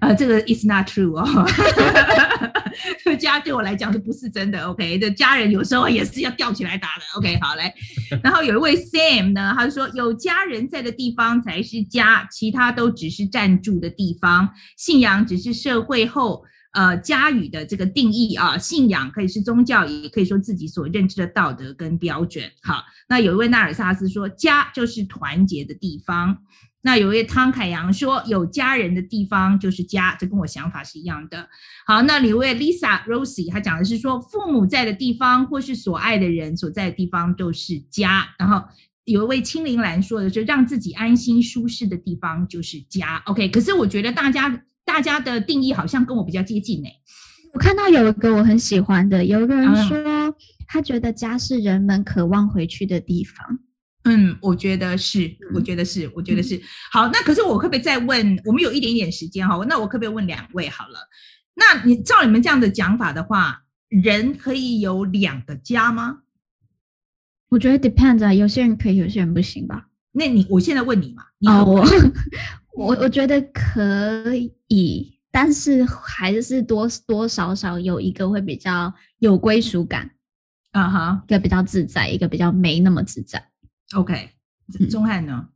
啊，这个 is not true 哦。这个家对我来讲是不是真的？OK，的家人有时候也是要吊起来打的。OK，好来，然后有一位 Sam 呢，他说有家人在的地方才是家，其他都只是暂住的地方。信仰只是社会后呃家语的这个定义啊，信仰可以是宗教，也可以说自己所认知的道德跟标准。好，那有一位纳尔萨斯说，家就是团结的地方。那有一位汤凯阳说，有家人的地方就是家，这跟我想法是一样的。好，那有一位 Lisa Rosie，她讲的是说，父母在的地方或是所爱的人所在的地方都是家。然后有一位青林兰说的是，让自己安心舒适的地方就是家。OK，可是我觉得大家大家的定义好像跟我比较接近呢。我看到有一个我很喜欢的，有一个人说他觉得家是人们渴望回去的地方。嗯，我觉得是，我觉得是，我觉得是。好，那可是我可不可以再问？我们有一点点时间哈，那我可不可以问两位好了？那你照你们这样的讲法的话，人可以有两个家吗？我觉得 depends 啊，有些人可以，有些人不行吧？那你我现在问你嘛？你哦，我我我觉得可以，但是还是多多少少有一个会比较有归属感，啊哈，一个比较自在，一个比较没那么自在。OK，钟汉呢？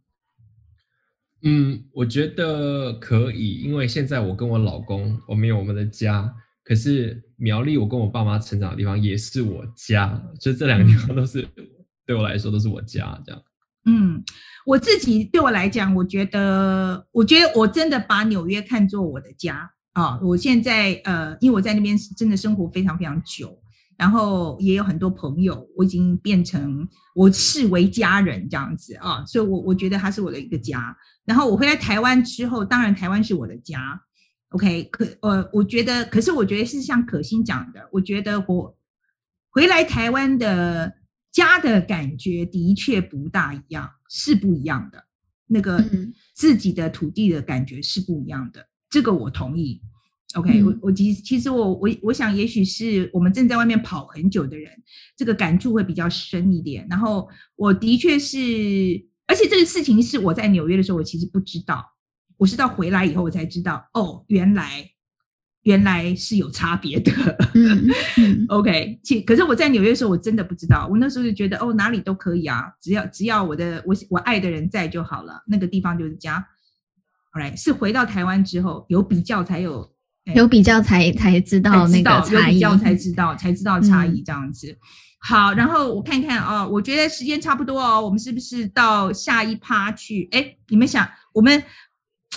嗯，我觉得可以，因为现在我跟我老公，我们有我们的家，可是苗栗我跟我爸妈成长的地方也是我家，就这两个地方都是、嗯、对我来说都是我家，这样。嗯，我自己对我来讲，我觉得，我觉得我真的把纽约看作我的家啊、我现在呃，因为我在那边是真的生活非常非常久。然后也有很多朋友，我已经变成我视为家人这样子啊，所以我我觉得他是我的一个家。然后我回来台湾之后，当然台湾是我的家，OK？可呃，我觉得，可是我觉得是像可心讲的，我觉得我回来台湾的家的感觉的确不大一样，是不一样的。那个自己的土地的感觉是不一样的，这个我同意。OK，我我其实其实我我我想，也许是我们正在外面跑很久的人，这个感触会比较深一点。然后我的确是，而且这个事情是我在纽约的时候，我其实不知道，我是到回来以后我才知道，哦，原来原来是有差别的。嗯、OK，其可是我在纽约的时候，我真的不知道，我那时候就觉得，哦，哪里都可以啊，只要只要我的我我爱的人在就好了，那个地方就是家。Alright，是回到台湾之后有比较才有。有比较才才知道那个差异，有比较才知道才知道差异这样子。好，然后我看看哦，我觉得时间差不多哦，我们是不是到下一趴去？哎，你们想我们？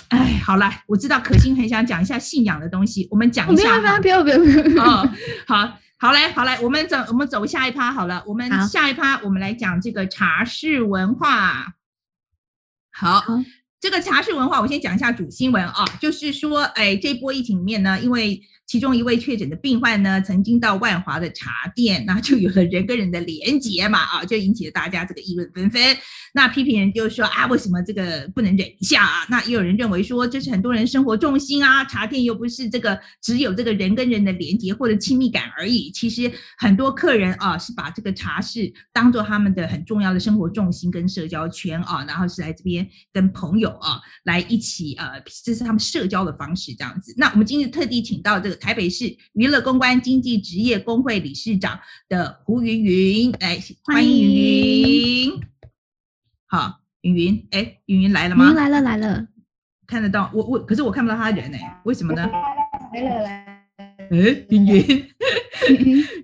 哎，好了，我知道可心很想讲一下信仰的东西，我们讲一下。不要不要不要不要！哦，好，好嘞好嘞，我们走我们走下一趴好了，我们下一趴我们来讲这个茶室文化。好。好这个茶室文化，我先讲一下主新闻啊，就是说，哎，这波疫情里面呢，因为其中一位确诊的病患呢，曾经到万华的茶店，那就有了人跟人的连结嘛，啊，就引起了大家这个议论纷纷。那批评人就说啊，为什么这个不能忍一下啊？那也有人认为说，这是很多人生活重心啊，茶店又不是这个只有这个人跟人的连结或者亲密感而已。其实很多客人啊，是把这个茶室当做他们的很重要的生活重心跟社交圈啊，然后是来这边跟朋友啊来一起呃，这是他们社交的方式这样子。那我们今天特地请到这个。台北市娱乐公关经济职业工会理事长的胡云云，来欢迎云云。好，云云，哎，云云来了吗？来了来了，看得到。我我，可是我看不到他人哎，为什么呢？来了来了，哎，芸芸，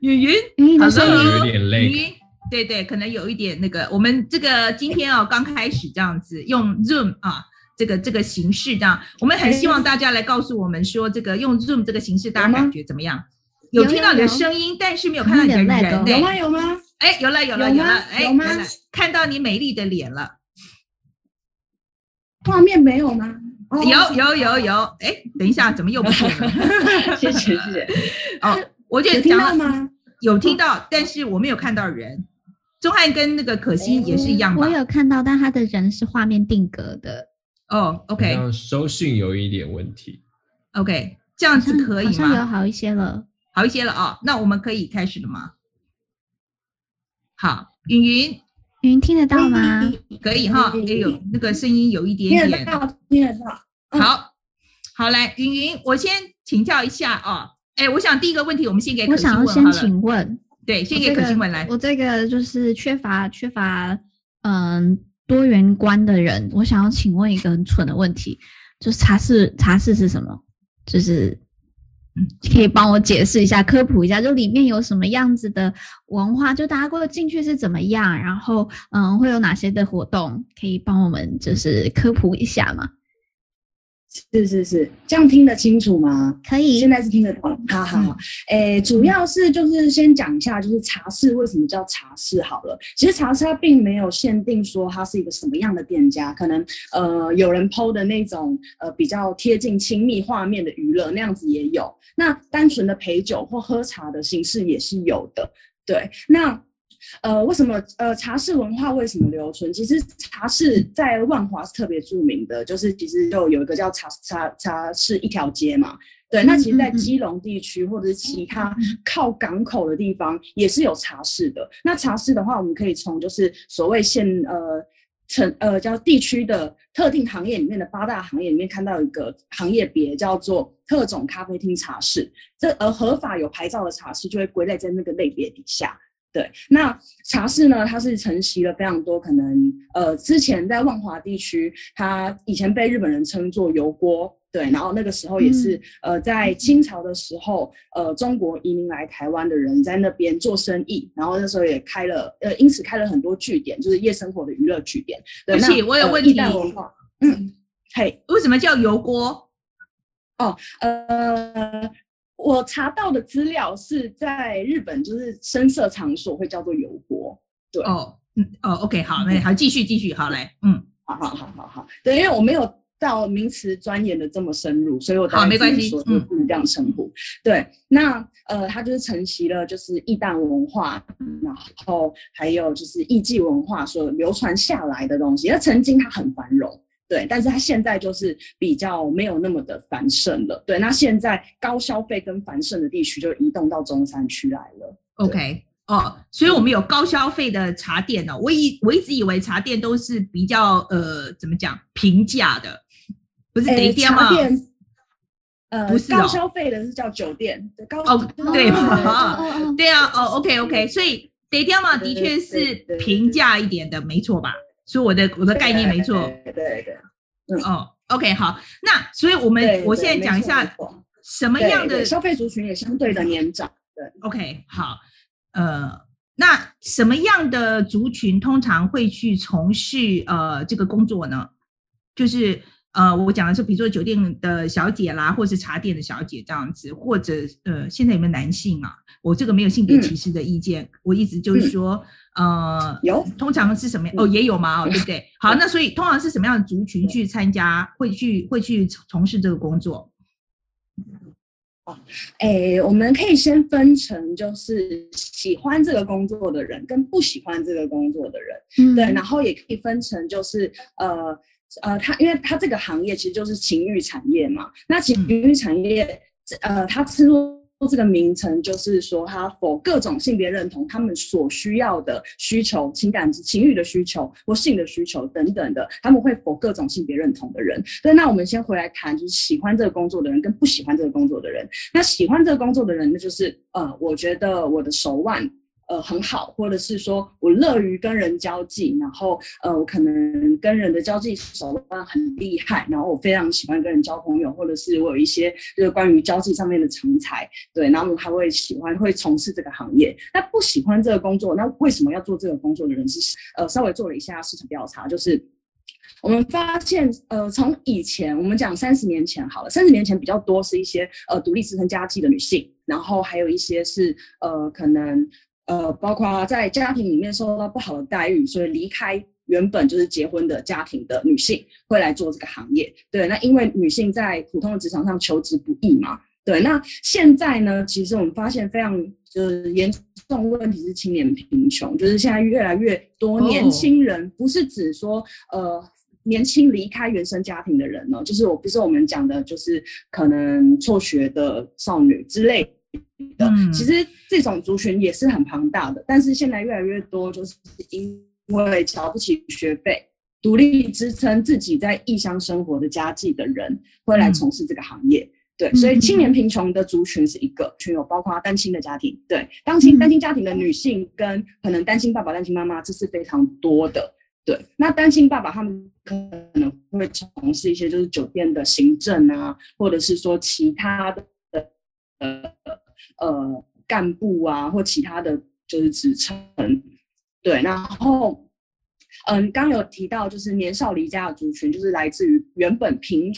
芸芸，芸芸，好像有点累，对对，可能有一点那个，我们这个今天哦刚开始这样子用 Zoom 啊。这个这个形式这样，我们很希望大家来告诉我们说，这个用 Zoom 这个形式，大家感觉怎么样？有听到你的声音，但是没有看到你的人。有吗？有吗？哎，有了，有了，有了，哎，有了，看到你美丽的脸了。画面没有吗？有，有，有，有。哎，等一下，怎么又不见了？谢谢，谢谢。哦，我觉得听到吗？有听到，但是我没有看到人。钟汉跟那个可心也是一样吧？我有看到，但他的人是画面定格的。哦，OK。收讯有一点问题。OK，这样子可以吗？好像有好一些了，好一些了哦。那我们可以开始了吗？好，云云，云云听得到吗？可以哈，也有那个声音有一点点。听得到，听得到。好，好来，云云，我先请教一下哦。哎，我想第一个问题，我们先给可心问好了。我想要先请问。对，先给可心问来。我这个就是缺乏缺乏嗯多元观的人，我想要请问一个很蠢的问题，就是茶室茶室是什么？就是，可以帮我解释一下，科普一下，就里面有什么样子的文化？就大家过进去是怎么样？然后嗯，会有哪些的活动？可以帮我们就是科普一下吗？是是是，这样听得清楚吗？可以，现在是听得懂。好好好，诶，主要是就是先讲一下，就是茶室为什么叫茶室好了。其实茶室它并没有限定说它是一个什么样的店家，可能呃有人 PO 的那种呃比较贴近亲密画面的娱乐那样子也有，那单纯的陪酒或喝茶的形式也是有的。对，那。呃，为什么呃茶室文化为什么留存？其实茶室在万华是特别著名的，就是其实就有一个叫茶茶茶室一条街嘛。对，那其实，在基隆地区或者是其他靠港口的地方也是有茶室的。那茶室的话，我们可以从就是所谓县呃城呃叫地区的特定行业里面的八大行业里面看到一个行业别叫做特种咖啡厅茶室。这而合法有牌照的茶室就会归类在那个类别底下。对，那茶室呢？它是承袭了非常多可能，呃，之前在万华地区，它以前被日本人称作油锅，对，然后那个时候也是，嗯、呃，在清朝的时候，呃，中国移民来台湾的人在那边做生意，然后那时候也开了，呃，因此开了很多据点，就是夜生活的娱乐据点。对，对不起，那我有问题。呃、文化，嗯，嘿，为什么叫油锅？哦，呃。我查到的资料是在日本，就是深色场所会叫做油锅。对，哦，嗯，哦，OK，好，那好，继续继续，好嘞，嗯，好好好好好，对，因为我没有到名词钻研的这么深入，所以我好没关系，嗯，不能这样称呼。嗯、对，那呃，它就是承袭了就是义旦文化，然后还有就是艺伎文化所流传下来的东西。那曾经它很繁荣。对，但是它现在就是比较没有那么的繁盛了。对，那现在高消费跟繁盛的地区就移动到中山区来了。OK，哦，所以我们有高消费的茶店呢、哦。我以我一直以为茶店都是比较呃，怎么讲平价的，不是得店吗？呃，不是、哦、高消费的是叫酒店。高哦，对嘛？对啊，哦，OK OK，所以得店嘛，的确是平价一点的，没错吧？所以我的我的概念没错，对对对，嗯哦，OK 好，那所以我们我现在讲一下什么样的消费族群也相对的年长，对，OK 好，呃，那什么样的族群通常会去从事呃这个工作呢？就是。呃，我讲的是，比如说酒店的小姐啦，或是茶店的小姐这样子，或者呃，现在有没有男性啊？我这个没有性别歧视的意见，嗯、我一直就是说，嗯、呃，有，通常是什么？哦，也有嘛，哦，对不对？好，那所以通常是什么样的族群去参加，会去会去从事这个工作？哦，哎，我们可以先分成，就是喜欢这个工作的人跟不喜欢这个工作的人，嗯、对，然后也可以分成，就是呃。呃，他因为他这个行业其实就是情欲产业嘛。那情欲产业，呃，它吃入这个名称，就是说他否各种性别认同，他们所需要的需求、情感、情欲的需求或性的需求等等的，他们会否各种性别认同的人。对，那我们先回来谈，就是喜欢这个工作的人跟不喜欢这个工作的人。那喜欢这个工作的人，那就是呃，我觉得我的手腕。呃，很好，或者是说我乐于跟人交际，然后呃，我可能跟人的交际手段很厉害，然后我非常喜欢跟人交朋友，或者是我有一些就是关于交际上面的成才，对，然后我还会喜欢会从事这个行业。那不喜欢这个工作，那为什么要做这个工作的人是呃，稍微做了一下市场调查，就是我们发现，呃，从以前我们讲三十年前好了，三十年前比较多是一些呃独立支撑家计的女性，然后还有一些是呃可能呃包括在家庭里面受到不好的待遇，所以离开原本就是结婚的家庭的女性会来做这个行业。对，那因为女性在普通的职场上求职不易嘛。对，那现在呢，其实我们发现非常就是严重问题是青年贫穷，就是现在越来越多年轻人，不是指说呃。年轻离开原生家庭的人呢，就是我不是我们讲的，就是可能辍学的少女之类的。嗯、其实这种族群也是很庞大的，但是现在越来越多，就是因为瞧不起学费，独立支撑自己在异乡生活的家计的人，会来从事这个行业。嗯、对，所以青年贫穷的族群是一个群，有包括单亲的家庭，对，单亲单亲家庭的女性跟可能单亲爸爸、单亲妈妈，这是非常多的。对，那单亲爸爸他们可能会从事一些就是酒店的行政啊，或者是说其他的呃呃干部啊，或其他的就是职称。对，然后嗯，刚有提到就是年少离家的族群，就是来自于原本贫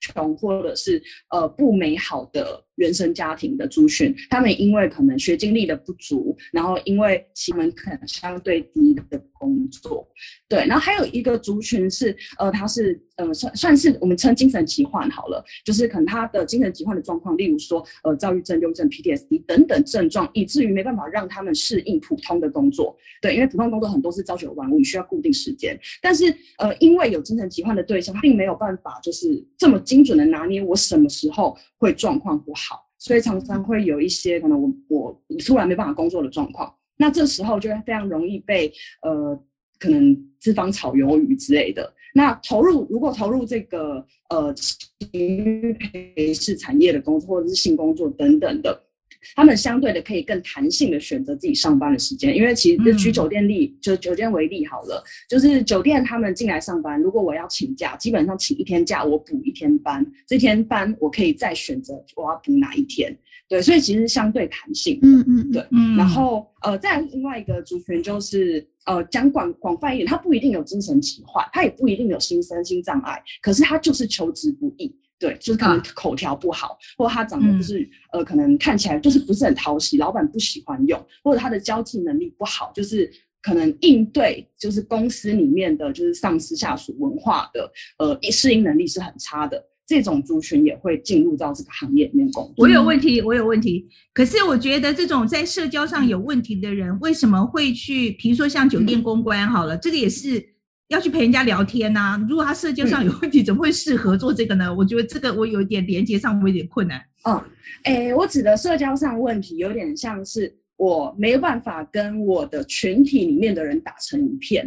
穷或者是呃不美好的。原生家庭的族群，他们因为可能学经历的不足，然后因为其门可能相对低的工作，对，然后还有一个族群是，呃，他是呃算算是我们称精神疾患好了，就是可能他的精神疾患的状况，例如说呃躁郁症、忧郁症、PTSD 等等症状，以至于没办法让他们适应普通的工作，对，因为普通工作很多是朝九晚五，你需要固定时间，但是呃因为有精神疾患的对象，并没有办法就是这么精准的拿捏我什么时候会状况不好。所以常常会有一些可能我我突然没办法工作的状况，那这时候就会非常容易被呃可能脂肪炒鱿鱼之类的。那投入如果投入这个呃情绪陪侍产业的工作或者是性工作等等的。他们相对的可以更弹性的选择自己上班的时间，因为其实就举酒店例，就酒店为例好了，就是酒店他们进来上班，如果我要请假，基本上请一天假，我补一天班，这天班我可以再选择我要补哪一天，对，所以其实相对弹性，嗯嗯，对，嗯，然后呃，再另外一个族群就是呃，讲广广泛一点，他不一定有精神疾患，他也不一定有心身心障碍，可是他就是求职不易。对，就是可能口条不好，啊、或者他长得不是、嗯、呃，可能看起来就是不是很讨喜，老板不喜欢用，或者他的交际能力不好，就是可能应对就是公司里面的就是上司下属文化的呃适应能力是很差的，这种族群也会进入到这个行业里面工作。我有问题，我有问题。可是我觉得这种在社交上有问题的人，为什么会去，比如说像酒店公关好了，嗯、这个也是。要去陪人家聊天呐、啊，如果他社交上有问题，嗯、怎么会适合做这个呢？我觉得这个我有一点连接上我有点困难。哦，哎、欸，我指的社交上问题，有点像是我没有办法跟我的群体里面的人打成一片。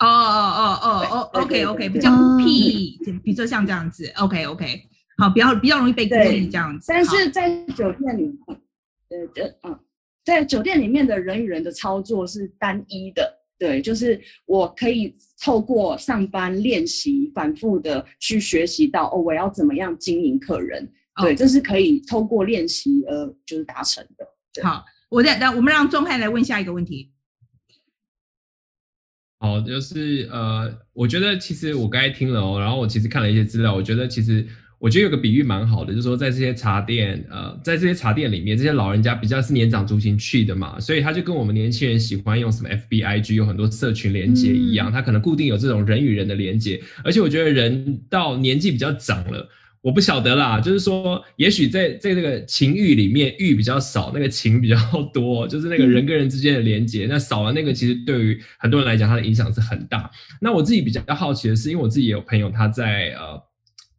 哦哦哦哦哦，OK OK，比较孤僻，比如说像这样子，OK OK，好，比较比较容易被孤立这样子。但是在酒店里，呃，这嗯，在酒店里面的人与人的操作是单一的。对，就是我可以透过上班练习，反复的去学习到哦，我要怎么样经营客人。对，这是可以透过练习呃，就是达成的。好，我再让，我们让钟汉来问下一个问题。好，就是呃，我觉得其实我刚才听了哦，然后我其实看了一些资料，我觉得其实。我觉得有个比喻蛮好的，就是说在这些茶店，呃，在这些茶店里面，这些老人家比较是年长族群去的嘛，所以他就跟我们年轻人喜欢用什么 FBIG 有很多社群连接一样，他可能固定有这种人与人的连接。而且我觉得人到年纪比较长了，我不晓得啦，就是说也许在在这个情欲里面欲比较少，那个情比较多，就是那个人跟人之间的连接，那少了那个，其实对于很多人来讲，它的影响是很大。那我自己比较好奇的是，因为我自己也有朋友他在呃。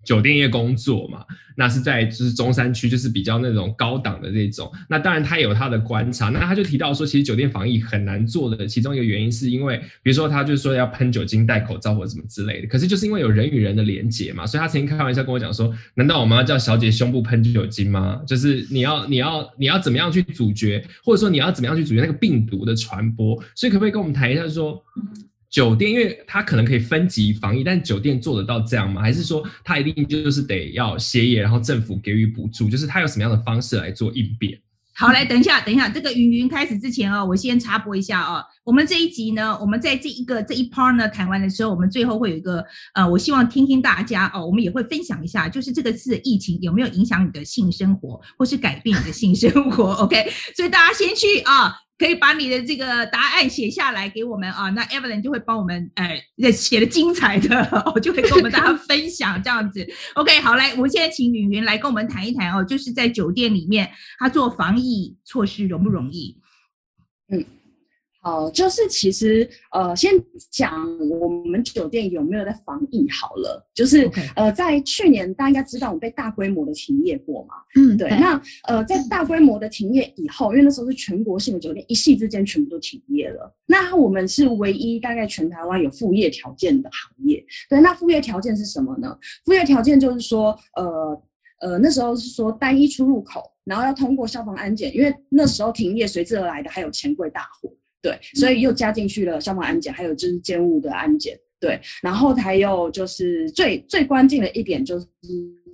酒店业工作嘛，那是在就是中山区，就是比较那种高档的这种。那当然他也有他的观察，那他就提到说，其实酒店防疫很难做的，其中一个原因是因为，比如说他就说要喷酒精、戴口罩或什么之类的。可是就是因为有人与人的连接嘛，所以他曾经开玩笑跟我讲说，难道我们要叫小姐胸部喷酒精吗？就是你要你要你要怎么样去阻绝，或者说你要怎么样去阻绝那个病毒的传播？所以可不可以跟我们谈一下说？酒店，因为它可能可以分级防疫，但酒店做得到这样吗？还是说它一定就是得要歇业，然后政府给予补助？就是它有什么样的方式来做应变？好，来等一下，等一下，这个云云开始之前哦，我先插播一下哦。我们这一集呢，我们在这一个这一 part 呢谈完的时候，我们最后会有一个呃，我希望听听大家哦，我们也会分享一下，就是这个次疫情有没有影响你的性生活，或是改变你的性生活？OK，所以大家先去啊。可以把你的这个答案写下来给我们啊，那 Evelyn 就会帮我们，哎，写的精彩的，哦，就会跟我们大家分享这样子。OK，好，来，我们现在请云云来跟我们谈一谈哦，就是在酒店里面，他做防疫措施容不容易？嗯。好，就是其实呃，先讲我们们酒店有没有在防疫好了。就是、okay. 呃，在去年大家应该知道我们被大规模的停业过嘛。嗯，对。那呃，在大规模的停业以后，因为那时候是全国性的酒店，一夕之间全部都停业了。那我们是唯一大概全台湾有副业条件的行业。对，那副业条件是什么呢？副业条件就是说，呃呃，那时候是说单一出入口，然后要通过消防安检，因为那时候停业随之而来的还有钱柜大火。对，所以又加进去了消防安检，还有就是建物的安检。对，然后还有就是最最关键的一点就是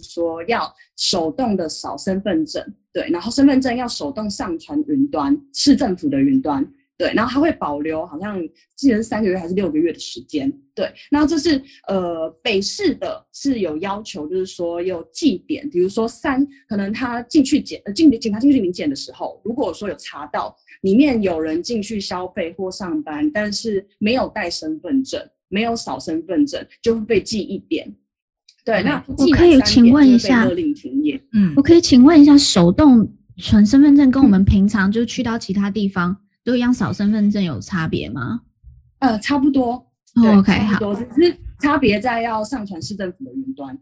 说要手动的扫身份证。对，然后身份证要手动上传云端，市政府的云端。对，然后它会保留，好像记得是三个月还是六个月的时间。对，那这是呃北市的是有要求，就是说有记点，比如说三，可能他进去检呃进警察进去领检的时候，如果说有查到里面有人进去消费或上班，但是没有带身份证，没有扫身份证，就会被记一点。对，嗯、那我可以请问一下，嗯，我可以请问一下，手动存身份证跟我们平常就去到其他地方。嗯都一样扫身份证有差别吗？呃，差不多。对 OK，好，只是差别在要上传市政府的云端。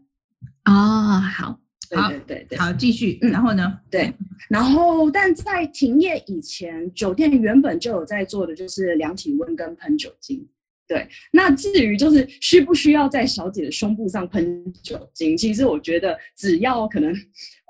哦，好，对对对对，好，继续。然后呢？嗯、对，然后但在停业以前，酒店原本就有在做的就是量体温跟喷酒精。对，那至于就是需不需要在小姐的胸部上喷酒精，其实我觉得只要可能，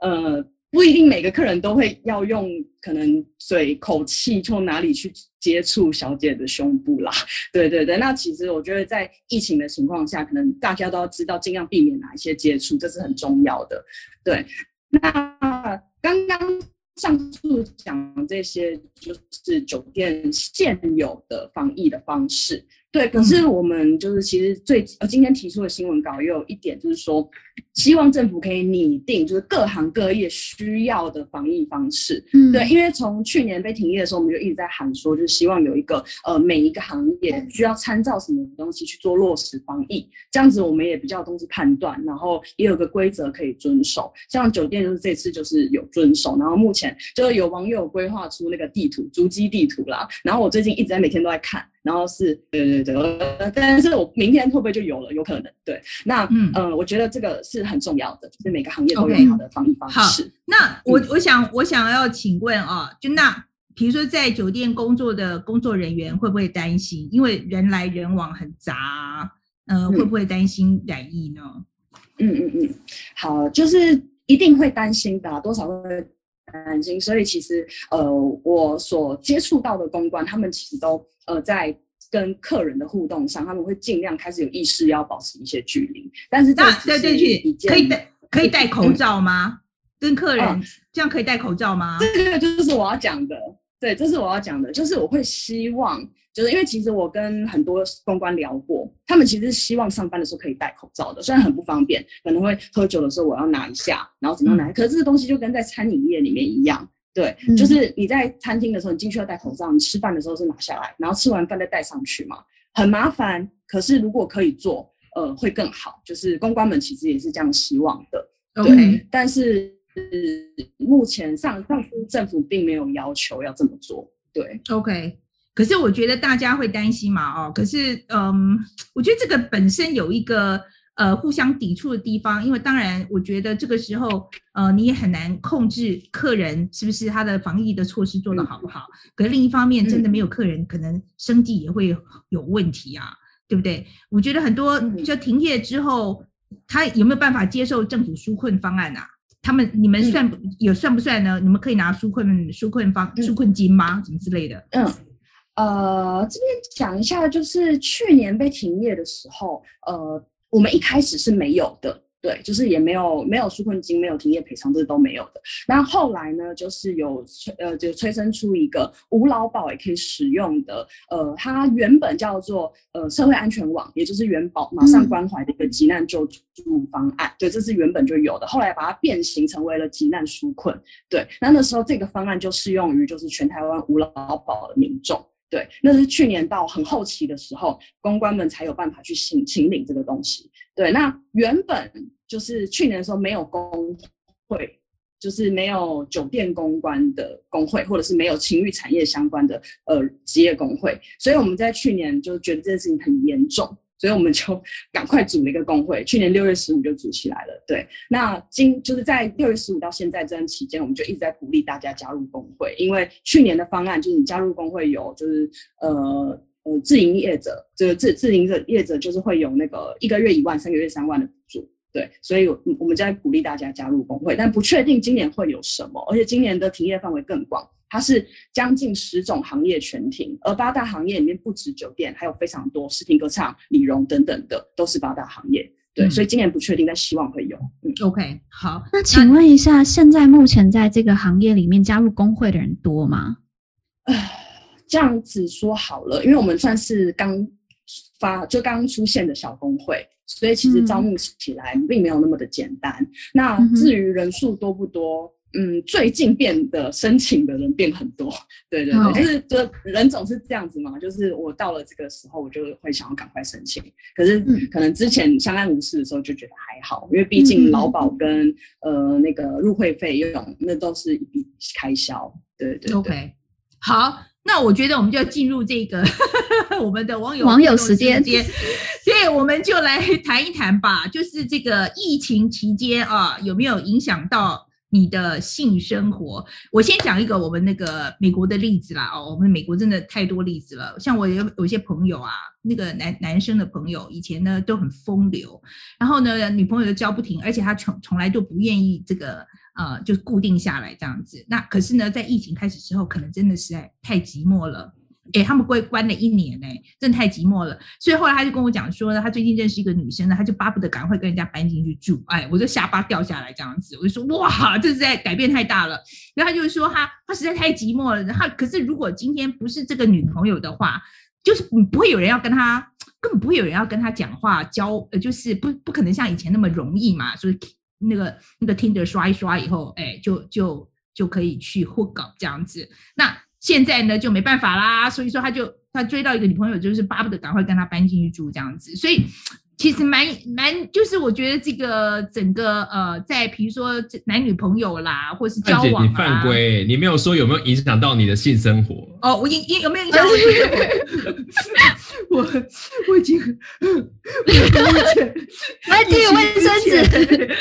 呃。不一定每个客人都会要用可能嘴、口气从哪里去接触小姐的胸部啦。对对对，那其实我觉得在疫情的情况下，可能大家都要知道尽量避免哪一些接触，这是很重要的。对，那刚刚上述讲这些就是酒店现有的防疫的方式。对，可是我们就是其实最呃今天提出的新闻稿也有一点，就是说希望政府可以拟定就是各行各业需要的防疫方式。嗯，对，因为从去年被停业的时候，我们就一直在喊说，就是希望有一个呃每一个行业需要参照什么东西去做落实防疫，这样子我们也比较有东西判断，然后也有个规则可以遵守。像酒店就是这次就是有遵守，然后目前就是有网友规划出那个地图，足迹地图啦，然后我最近一直在每天都在看。然后是，对对对，但是我明天会不会就有了？有可能，对。那嗯呃，我觉得这个是很重要的，就是每个行业都有好的防疫方式。Okay. 好，那我、嗯、我想我想要请问啊，就那比如说在酒店工作的工作人员会不会担心？因为人来人往很杂，呃，会不会担心染疫呢？嗯嗯嗯，好，就是一定会担心的，多少会。担心，所以其实呃，我所接触到的公关，他们其实都呃在跟客人的互动上，他们会尽量开始有意识要保持一些距离。但是那对对对，可以戴可以戴口罩吗？嗯、跟客人、嗯、这样可以戴口罩吗？这个就是我要讲的，对，这是我要讲的，就是我会希望。就是因为其实我跟很多公关聊过，他们其实是希望上班的时候可以戴口罩的，虽然很不方便，可能会喝酒的时候我要拿一下，然后怎么样拿、嗯。可是这个东西就跟在餐饮业里面一样，对，嗯、就是你在餐厅的时候你进去要戴口罩，你吃饭的时候是拿下来，然后吃完饭再戴上去嘛，很麻烦。可是如果可以做，呃，会更好。就是公关们其实也是这样希望的，对。但是目前上上政府并没有要求要这么做，对。OK。可是我觉得大家会担心嘛，哦，可是，嗯，我觉得这个本身有一个呃互相抵触的地方，因为当然，我觉得这个时候，呃，你也很难控制客人是不是他的防疫的措施做得好不好。可是另一方面，真的没有客人，可能生计也会有问题啊，对不对？我觉得很多就停业之后，他有没有办法接受政府纾困方案啊？他们你们算有算不算呢？你们可以拿纾困纾困方纾困金吗？什么之类的？嗯。呃，这边讲一下，就是去年被停业的时候，呃，我们一开始是没有的，对，就是也没有没有纾困金，没有停业赔偿，这是都没有的。那后来呢，就是有催呃，就催生出一个无劳保也可以使用的，呃，它原本叫做呃社会安全网，也就是原保马上关怀的一个急难救助方案。嗯、对，这是原本就有的，后来把它变形成为了急难纾困。对，那那时候这个方案就适用于就是全台湾无劳保的民众。对，那是去年到很后期的时候，公关们才有办法去请请领这个东西。对，那原本就是去年的时候没有工会，就是没有酒店公关的工会，或者是没有情欲产业相关的呃职业工会，所以我们在去年就觉得这件事情很严重。所以我们就赶快组了一个工会，去年六月十五就组起来了。对，那今就是在六月十五到现在这段期间，我们就一直在鼓励大家加入工会，因为去年的方案就是你加入工会有就是呃呃自营业者，就是自自营者业者就是会有那个一个月一万，三个月三万的补助。对，所以我们就在鼓励大家加入工会，但不确定今年会有什么，而且今年的停业范围更广。它是将近十种行业全停，而八大行业里面不止酒店，还有非常多视听歌唱、理容等等的，都是八大行业。对，嗯、所以今年不确定，但希望会有。嗯，OK，好。那请问一下，现在目前在这个行业里面加入工会的人多吗？呃，这样子说好了，因为我们算是刚发就刚出现的小工会，所以其实招募起来并没有那么的简单。嗯、那至于人数多不多？嗯，最近变得申请的人变很多，对对对，oh. 就是就人总是这样子嘛，就是我到了这个时候，我就会想要赶快申请。可是可能之前相安无事的时候就觉得还好，因为毕竟劳保跟、嗯、呃那个入会费用那都是一笔开销，对对对。OK，好，那我觉得我们就要进入这个 我们的网友网友时间，所以我们就来谈一谈吧，就是这个疫情期间啊，有没有影响到？你的性生活，我先讲一个我们那个美国的例子啦。哦，我们美国真的太多例子了。像我有有些朋友啊，那个男男生的朋友，以前呢都很风流，然后呢女朋友都交不停，而且他从从来都不愿意这个呃，就固定下来这样子。那可是呢，在疫情开始之后，可能真的实在太寂寞了。哎，他们关关了一年呢，真的太寂寞了。所以后来他就跟我讲说呢，他最近认识一个女生呢，他就巴不得赶快跟人家搬进去住。哎，我就下巴掉下来这样子，我就说哇，这是在改变太大了。然后他就是说他他实在太寂寞了。然后可是如果今天不是这个女朋友的话，就是不会有人要跟他，根本不会有人要跟他讲话交，呃，就是不不可能像以前那么容易嘛。所以那个那个 Tinder 刷一刷以后，哎，就就就可以去 hook up 这样子。那现在呢就没办法啦，所以说他就他追到一个女朋友，就是巴不得赶快跟他搬进去住这样子，所以。其实蛮蛮，就是我觉得这个整个呃，在比如说男女朋友啦，或是交往啊，你犯规，你没有说有没有影响到你的性生活？哦，我影影有没有影响 我我已经？我我已经，来递卫生纸，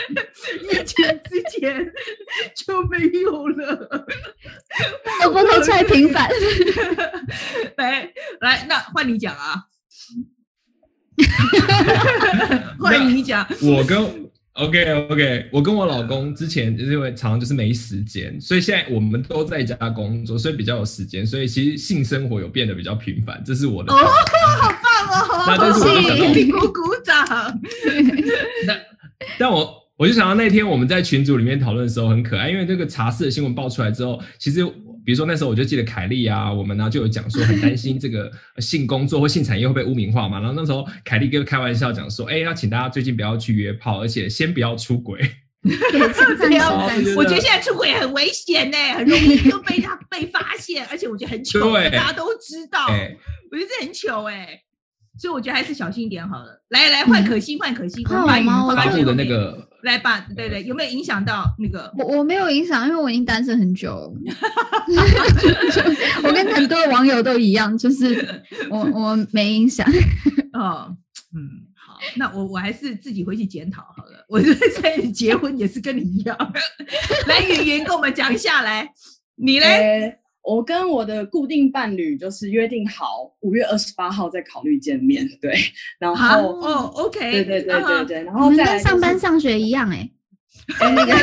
疫情之前就没有了，我不能太频繁。来来，那换你讲啊。欢迎你讲。我跟 OK OK，我跟我老公之前就是因为常常就是没时间，所以现在我们都在家工作，所以比较有时间，所以其实性生活有变得比较频繁，这是我的。哦，好棒哦！那但是我就想到，鼓鼓掌。那但我我就想到那天我们在群组里面讨论的时候很可爱，因为这个茶室的新闻爆出来之后，其实。比如说那时候我就记得凯莉啊，我们呢就有讲说很担心这个 性工作或性产业会被污名化嘛。然后那时候凯莉跟开玩笑讲说，哎，要请大家最近不要去约炮，而且先不要出轨。我觉得现在出轨很危险呢，很容易就被他被发现，而且我觉得很糗，大家都知道。我觉得这很糗哎。所以我觉得还是小心一点好了。来来，换可心，换可心，我把我把你的那个来吧，对对，有没有影响到那个？我我没有影响，因为我已经单身很久。我跟很多网友都一样，就是我我没影响。哦，嗯，好，那我我还是自己回去检讨好了。我就在结婚也是跟你一样。来，云云跟我们讲一下来，你嘞？欸我跟我的固定伴侣就是约定好五月二十八号再考虑见面，对，然后哦，OK，对对对对对，然后再跟上班上学一样哎，那个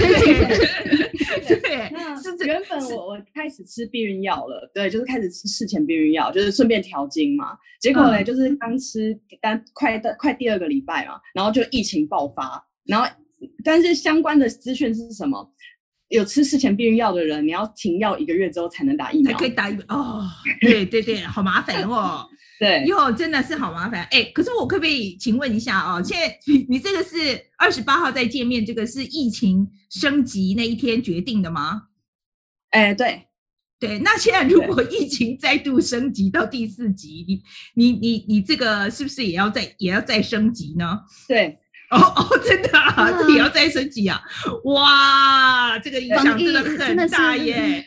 对，是原本我我开始吃避孕药了，对，就是开始吃事前避孕药，就是顺便调经嘛，结果呢，就是刚吃刚快的快第二个礼拜嘛，然后就疫情爆发，然后。但是相关的资讯是什么？有吃事前避孕药的人，你要停药一个月之后才能打疫苗，才可以打疫苗哦。对对对，好麻烦哦。对，哟，真的是好麻烦。哎，可是我可不可以请问一下哦？现在你你这个是二十八号再见面，这个是疫情升级那一天决定的吗？哎，对对。那现在如果疫情再度升级到第四级，你你你你这个是不是也要再也要再升级呢？对。哦哦，真的啊，这也要再升级啊！哇，这个影响真的很大耶，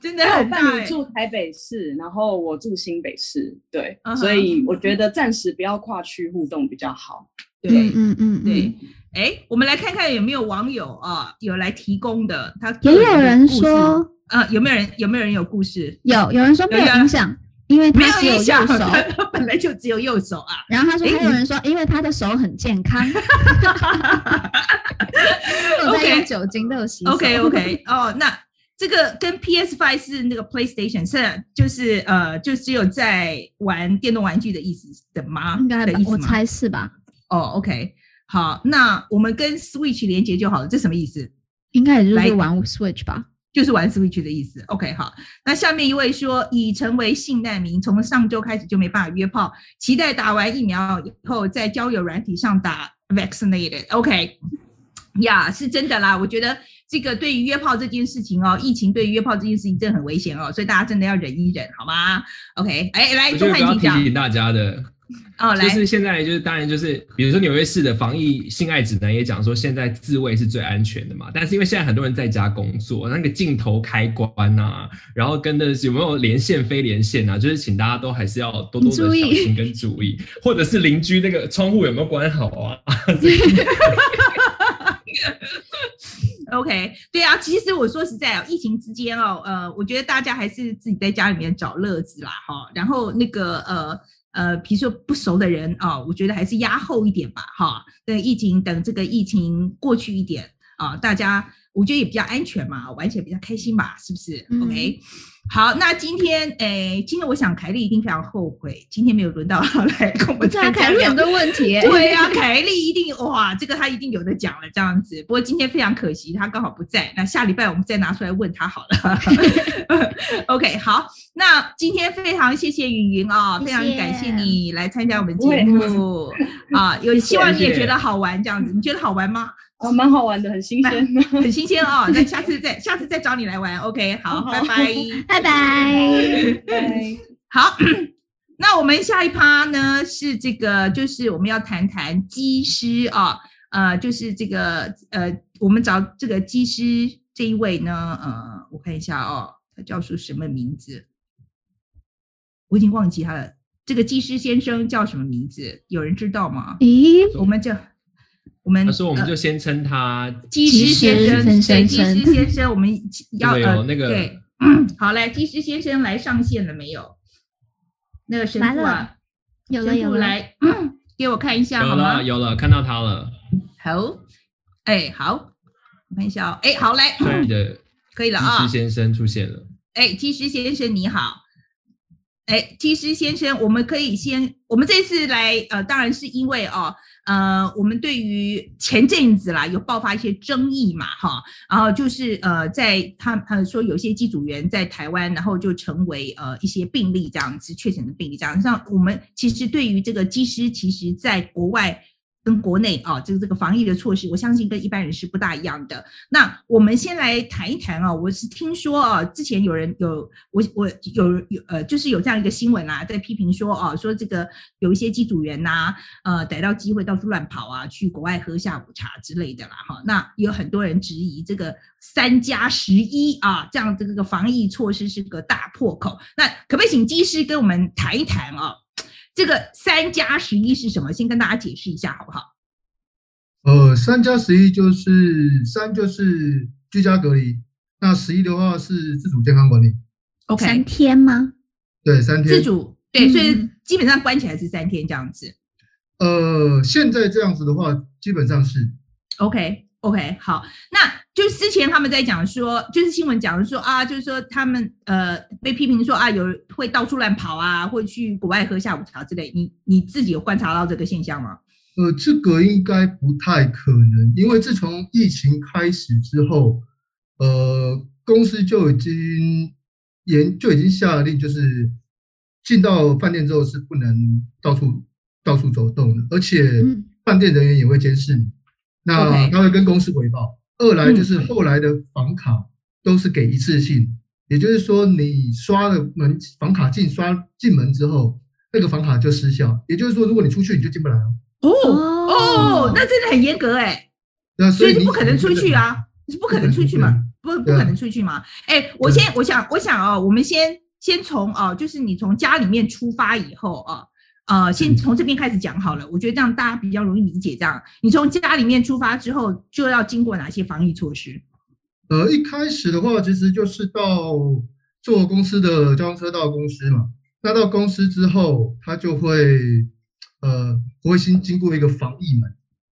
真的很大。你住台北市，然后我住新北市，对，所以我觉得暂时不要跨区互动比较好。对，嗯嗯，对。哎，我们来看看有没有网友啊有来提供的，他也有人说，啊，有没有人有没有人有故事？有，有人说没有影响。因为他只有右手，他本来就只有右手啊。然后他说，还有人说，因为他的手很健康，都在用酒精，都有洗手。OK OK，哦，那这个跟 PS Five 是那个 PlayStation 是就是呃，就只有在玩电动玩具的意思的吗？应该的意思，我猜是吧？哦，OK，好，那我们跟 Switch 连接就好了，这什么意思？应该也就是玩 Switch 吧。就是玩 Switch 的意思。OK，好。那下面一位说，已成为性难民，从上周开始就没办法约炮，期待打完疫苗以后在交友软体上打 vaccinated。OK，呀、yeah，是真的啦。我觉得这个对于约炮这件事情哦，疫情对于约炮这件事情真的很危险哦，所以大家真的要忍一忍，好吗？OK，哎，来，钟汉婷提醒大家的。哦，来，就是现在，就是当然，就是比如说纽约市的防疫性爱指南也讲说，现在自慰是最安全的嘛。但是因为现在很多人在家工作，那个镜头开关啊，然后跟的有没有连线、非连线啊，就是请大家都还是要多多的小心跟注意，或者是邻居那个窗户有没有关好啊？OK，对啊，其实我说实在哦，疫情之间哦，呃，我觉得大家还是自己在家里面找乐子啦，哈，然后那个呃。呃，比如说不熟的人啊，我觉得还是压后一点吧，哈。等疫情，等这个疫情过去一点啊，大家我觉得也比较安全嘛，玩起来比较开心吧，是不是、嗯、？OK。好，那今天，诶，今天我想凯莉一定非常后悔，今天没有轮到他来跟我们讲凯莉很多问题。对呀、啊，凯莉一定哇，这个他一定有的讲了这样子。不过今天非常可惜，他刚好不在。那下礼拜我们再拿出来问他好了。OK，好，那今天非常谢谢云云啊，非常感谢你来参加我们节目啊，有希望你也觉得好玩这样子，你觉得好玩吗？哦，蛮好玩的，很新鲜，很新鲜哦。那下次再，下次再找你来玩。OK，好，拜拜，拜拜，拜。好，那我们下一趴呢是这个，就是我们要谈谈机师啊，呃，就是这个呃，我们找这个机师这一位呢，呃，我看一下哦，他叫出什么名字？我已经忘记他了。这个机师先生叫什么名字？有人知道吗？咦，我们叫。我们他说，我们就先称他机师先生，对，机师先生，我们要呃那个对，嗯，好嘞，机师先生来上线了没有？那个神父啊，有了有了，来，给我看一下好吗？有了有了，看到他了。好，哎好，我看一下哦，哎好嘞，对的，可以了啊。技师先生出现了，哎，机师先生你好，哎，机师先生，我们可以先，我们这次来呃，当然是因为哦。呃，我们对于前阵子啦有爆发一些争议嘛，哈，然后就是呃，在他呃说有些机组员在台湾，然后就成为呃一些病例这样子确诊的病例这样，像我们其实对于这个机师，其实在国外。跟国内啊，这个这个防疫的措施，我相信跟一般人是不大一样的。那我们先来谈一谈啊，我是听说啊，之前有人有我我有有呃，就是有这样一个新闻啊，在批评说啊，说这个有一些机组员呐，呃，逮到机会到处乱跑啊，去国外喝下午茶之类的啦，哈。那有很多人质疑这个三加十一啊，这样的这个防疫措施是个大破口。那可不可以请机师跟我们谈一谈啊？这个三加十一是什么？先跟大家解释一下，好不好？呃，三加十一就是三就是居家隔离，那十一的话是自主健康管理。OK，三天吗？对，三天。自主对，所以基本上关起来是三天这样子。呃，现在这样子的话，基本上是。OK OK，好，那。就是之前他们在讲说，就是新闻讲说啊，就是说他们呃被批评说啊，有人会到处乱跑啊，会去国外喝下午茶之类。你你自己有观察到这个现象吗？呃，这个应该不太可能，因为自从疫情开始之后，呃，公司就已经严就已经下令，就是进到饭店之后是不能到处到处走动的，而且饭店人员也会监视你，那他会跟公司回报。二来就是后来的房卡都是给一次性，也就是说你刷了门房卡进刷进门之后，那个房卡就失效，也就是说如果你出去你就进不来了。哦哦，那真的很严格哎，所以你不可能出去啊，你是不可能出去嘛，不不可能出去嘛。哎，我先我想我想哦，我们先先从哦，就是你从家里面出发以后啊，呃，先从这边开始讲好了，我觉得这样大家比较容易理解。这样，你从家里面出发之后，就要经过哪些防疫措施？呃，一开始的话，其实就是到坐公司的交通车到公司嘛，那到公司之后，他就会。呃，会先经过一个防疫门，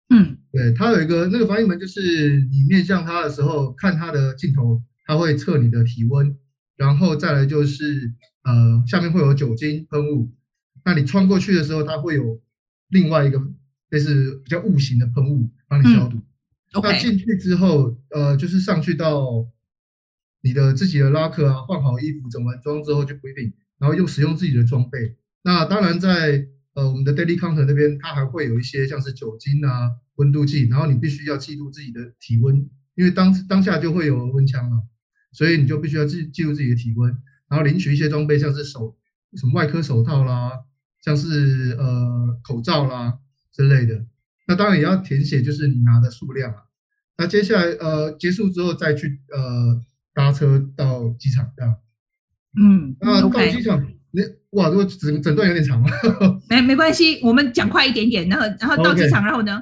嗯，对，它有一个那个防疫门，就是你面向它的时候，看它的镜头，它会测你的体温，然后再来就是呃，下面会有酒精喷雾，那你穿过去的时候，它会有另外一个类似比较雾型的喷雾帮你消毒。嗯 okay. 那进去之后，呃，就是上去到你的自己的拉客啊，换好衣服，整完妆之后就不一定，然后又使用自己的装备。那当然在呃，我们的 daily counter 那边，它还会有一些像是酒精啊、温度计，然后你必须要记录自己的体温，因为当当下就会有温枪了，所以你就必须要记记录自己的体温，然后领取一些装备，像是手什么外科手套啦，像是呃口罩啦之类的。那当然也要填写，就是你拿的数量啊。那接下来呃结束之后再去呃搭车到机场这样。嗯，那到机场。Okay. 哇，如果整整段有点长吗？没 没关系，我们讲快一点点，然后然后到机场，okay. 然后呢？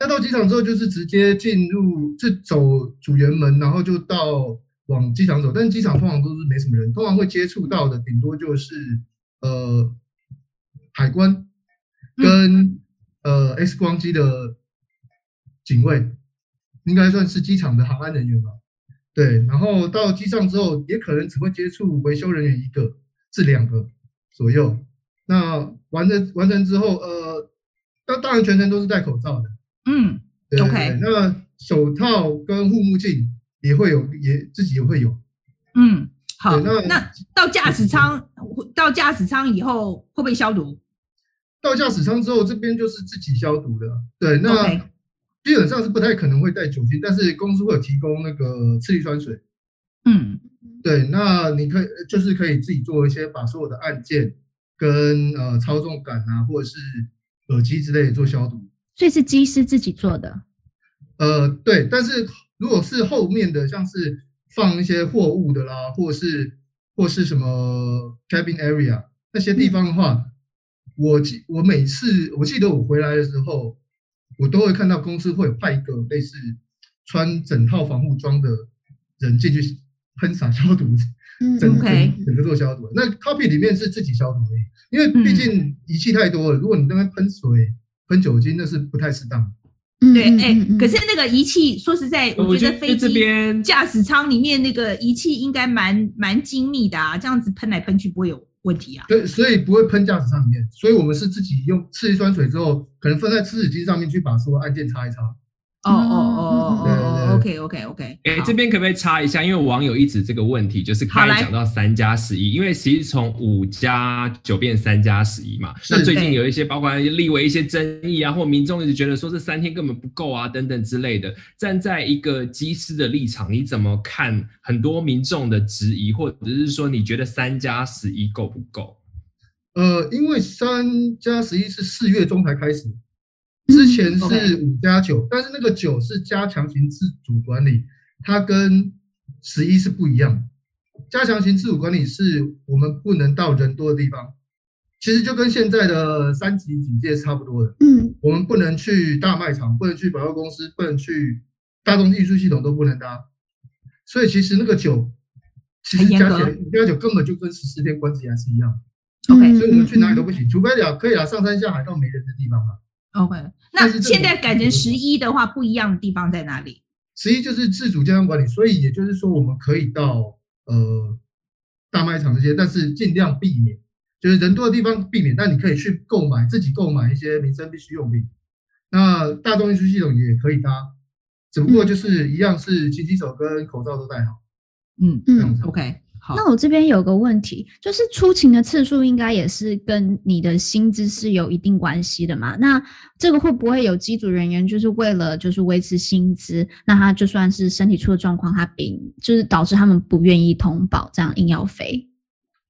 那到机场之后就是直接进入，就走主园门，然后就到往机场走。但是机场通常都是没什么人，通常会接触到的顶多就是呃海关跟、嗯、呃 X 光机的警卫，应该算是机场的航安人员吧。对，然后到机上之后，也可能只会接触维修人员一个。至两个左右，那完成完成之后，呃，那当然全程都是戴口罩的，嗯对，OK。那手套跟护目镜也会有，也自己也会有，嗯，好。那那到驾驶舱，到驾驶舱以后会不会消毒？到驾驶舱之后，这边就是自己消毒的，对。那、基本上是不太可能会带酒精，但是公司会有提供那个次氯酸水，嗯。对，那你可以就是可以自己做一些，把所有的按键跟呃操纵杆啊，或者是耳机之类的做消毒。所以是机师自己做的。呃，对，但是如果是后面的，像是放一些货物的啦，或是或是什么 cabin area 那些地方的话，嗯、我记我每次我记得我回来的时候，我都会看到公司会有派一个类似穿整套防护装的人进去。喷洒消毒，整个整个做消毒。那 copy 里面是自己消毒的，因为毕竟仪器太多了。如果你那边喷水、喷酒精，那是不太适当。对，哎，可是那个仪器，说实在，我觉得飞机驾驶舱里面那个仪器应该蛮蛮精密的啊，这样子喷来喷去不会有问题啊。对，所以不会喷驾驶舱里面，所以我们是自己用次氯酸水之后，可能放在湿纸巾上面去把所有按键擦一擦。哦哦哦哦，OK OK OK，哎、欸，这边可不可以插一下？因为网友一直这个问题，就是刚才讲到三加十一，因为其实从五加九变三加十一嘛，那最近有一些包括立为一些争议啊，或民众一直觉得说这三天根本不够啊，等等之类的。站在一个机师的立场，你怎么看很多民众的质疑，或者是说你觉得三加十一够不够？呃，因为三加十一是四月中才开始。之前是五加九，但是那个九是加强型自主管理，它跟十一是不一样。加强型自主管理是我们不能到人多的地方，其实就跟现在的三级警戒差不多的。嗯，我们不能去大卖场，不能去百货公司，不能去大众运输系统都不能搭。所以其实那个九，其实加起来五加九根本就跟十四天关起来是一样。OK，所以我们去哪里都不行，除非了可以啊，上山下海到没人的地方啊。OK，那现在改成十一的话，不一样的地方在哪里？十一就是自主健康管理，所以也就是说，我们可以到呃大卖场这些，但是尽量避免，就是人多的地方避免。但你可以去购买，自己购买一些民生必需用品，那大众运输系统也可以搭，只不过就是一样是勤洗手跟口罩都戴好。嗯嗯，OK。好，那我这边有个问题，就是出勤的次数应该也是跟你的薪资是有一定关系的嘛？那这个会不会有机组人员就是为了就是维持薪资，那他就算是身体出了状况，他并就是导致他们不愿意通报，这样硬要飞？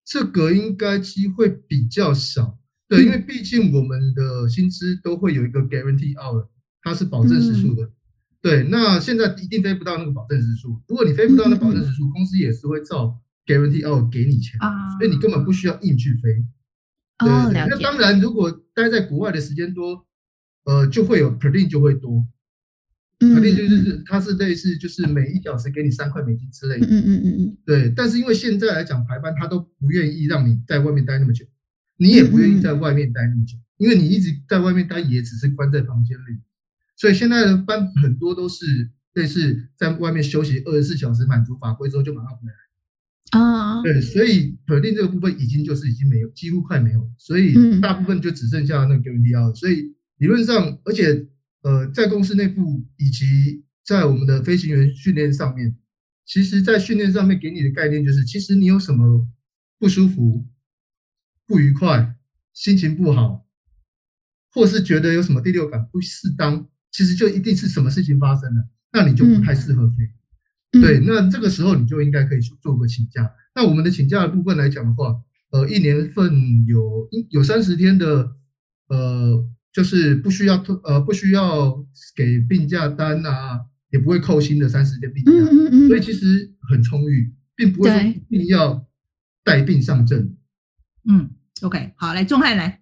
这个应该机会比较少，对，因为毕竟我们的薪资都会有一个 guarantee hour，它是保证时数的。嗯、对，那现在一定飞不到那个保证时数，如果你飞不到那个保证时数，嗯、公司也是会照。Guarantee 哦，给你钱啊，所以你根本不需要硬去飞。哦，对对对，那当然，如果待在国外的时间多，呃，就会有 per diem 就会多。per diem 就是它是类似就是每一小时给你三块美金之类的。嗯嗯嗯嗯。对，但是因为现在来讲排班，他都不愿意让你在外面待那么久，你也不愿意在外面待那么久，因为你一直在外面待也只是关在房间里，所以现在的班很多都是类似在外面休息二十四小时，满足法规之后就马上回来。啊，oh. 对，所以 per diem 这个部分已经就是已经没有，几乎快没有，所以大部分就只剩下那个 hour。所以理论上，而且呃，在公司内部以及在我们的飞行员训练上面，其实，在训练上面给你的概念就是，其实你有什么不舒服、不愉快、心情不好，或是觉得有什么第六感不适当，其实就一定是什么事情发生了，那你就不太适合飞。嗯对，那这个时候你就应该可以去做个请假。那我们的请假的部分来讲的话，呃，一年份有有三十天的，呃，就是不需要呃不需要给病假单啊，也不会扣薪的三十天病假，嗯嗯，所以其实很充裕，并不会说一定要带病上阵。嗯，OK，好，来钟汉来。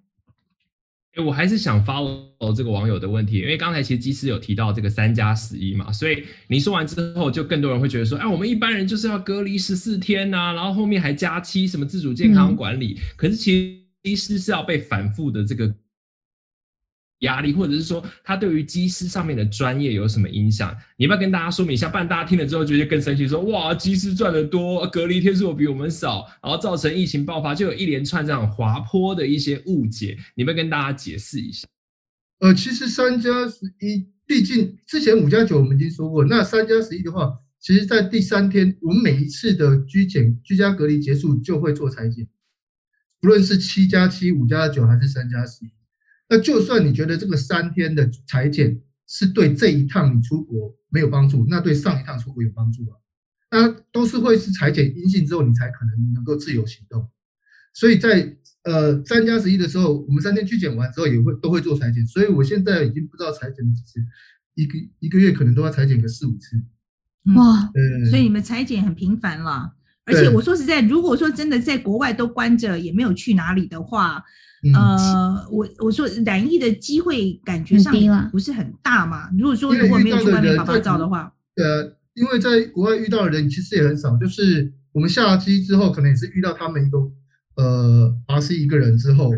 哎，我还是想 follow 这个网友的问题，因为刚才其实机师有提到这个三加十一嘛，所以你说完之后，就更多人会觉得说，哎，我们一般人就是要隔离十四天呐、啊，然后后面还加七什么自主健康管理，嗯、可是其实机师是要被反复的这个。压力，或者是说他对于机师上面的专业有什么影响？你要不要跟大家说明一下？不然大家听了之后觉得更生气，说哇，机师赚得多，隔离天数比我们少，然后造成疫情爆发，就有一连串这样滑坡的一些误解。你们跟大家解释一下。呃，其实三加十一，毕竟之前五加九我们已经说过，那三加十一的话，其实在第三天，我们每一次的居检、居家隔离结束就会做采检，不论是七加七、五加九还是三加十一。那就算你觉得这个三天的裁剪是对这一趟你出国没有帮助，那对上一趟出国有帮助啊？那都是会是裁剪阴性之后，你才可能能够自由行动。所以在呃三加十一的时候，我们三天去检完之后也会都会做裁剪。所以我现在已经不知道裁剪几次，一个一个月可能都要裁剪个四五次。哇，嗯，所以你们裁剪很频繁了。而且我说实在，如果说真的在国外都关着，也没有去哪里的话。呃，我我说染疫的机会感觉上不是很大嘛。如果说如果没有去外面拍拍照的话，呃，因为在国外遇到的人其实也很少，就是我们下机之后，可能也是遇到他们一个呃 RC 一个人之后，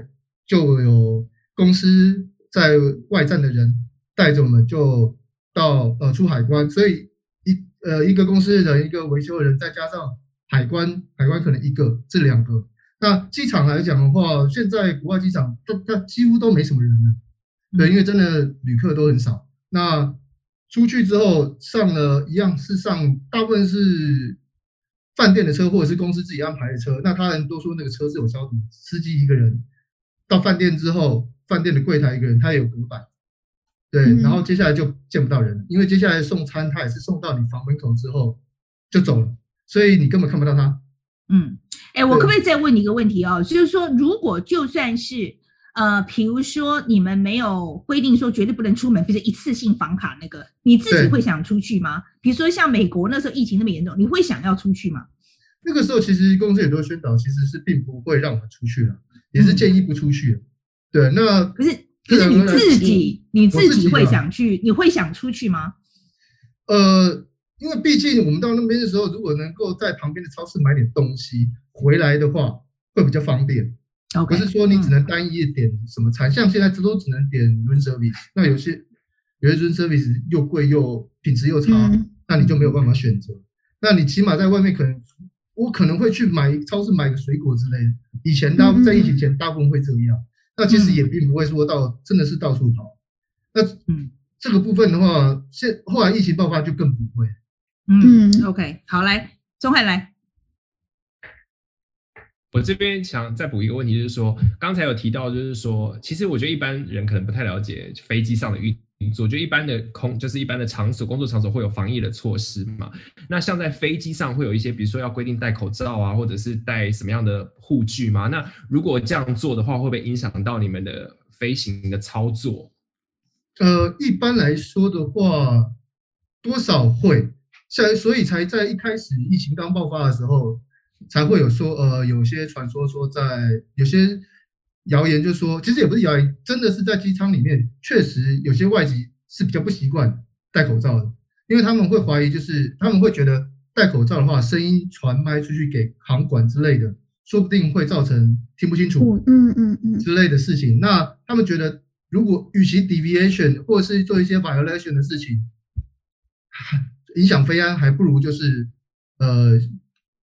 就有公司在外站的人带着我们就到呃出海关，所以一呃一个公司的人，一个维修的人，再加上海关，海关可能一个这两个。那机场来讲的话，现在国外机场都它几乎都没什么人了，对，因为真的旅客都很少。那出去之后上了一样是上，大部分是饭店的车或者是公司自己安排的车。那他人都说那个车是有消毒，司机一个人到饭店之后，饭店的柜台一个人，他也有隔板，对，然后接下来就见不到人了，因为接下来送餐他也是送到你房门口之后就走了，所以你根本看不到他。嗯。哎，我可不可以再问你一个问题哦？就是说，如果就算是呃，比如说你们没有规定说绝对不能出门，比如说一次性房卡那个，你自己会想出去吗？比如说像美国那时候疫情那么严重，你会想要出去吗？那个时候其实公司也都宣导，其实是并不会让我们出去的，也是建议不出去。对，那可是可是你自己你自己会想去，你会想出去吗？呃。因为毕竟我们到那边的时候，如果能够在旁边的超市买点东西回来的话，会比较方便。不是说你只能单一点什么餐，嗯、像现在这都只能点 room service，那有些有些 room service 又贵又品质又差，嗯、那你就没有办法选择。那你起码在外面可能，我可能会去买超市买个水果之类的。以前大在疫情前大部分会这样，嗯、那其实也并不会说到真的是到处跑。那嗯，这个部分的话，现后来疫情爆发就更不会。嗯，OK，好，来，宗翰来。我这边想再补一个问题，就是说，刚才有提到，就是说，其实我觉得一般人可能不太了解飞机上的运作，就一般的空，就是一般的场所，工作场所会有防疫的措施嘛。那像在飞机上会有一些，比如说要规定戴口罩啊，或者是戴什么样的护具吗？那如果这样做的话，会不会影响到你们的飞行的操作？呃，一般来说的话，多少会，像所以才在一开始疫情刚爆发的时候。才会有说，呃，有些传说说在有些谣言就说，其实也不是谣言，真的是在机舱里面，确实有些外籍是比较不习惯戴口罩的，因为他们会怀疑，就是他们会觉得戴口罩的话，声音传麦出去给航管之类的，说不定会造成听不清楚，嗯嗯嗯之类的事情。那他们觉得，如果与其 deviation 或者是做一些 violation 的事情，影响飞安，还不如就是呃。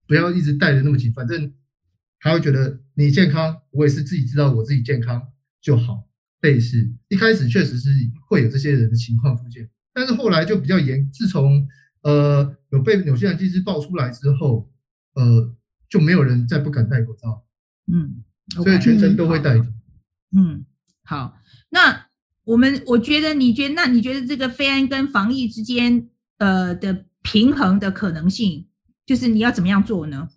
不要一直戴的那么紧，反正他会觉得你健康，我也是自己知道我自己健康就好。类似一开始确实是会有这些人的情况出现，但是后来就比较严。自从呃有被纽西兰机师爆出来之后，呃就没有人再不敢戴口罩。嗯，所以全程都会戴着。嗯，好。那我们我觉得你觉得那你觉得这个飞安跟防疫之间呃的平衡的可能性？就是你要怎么样做呢？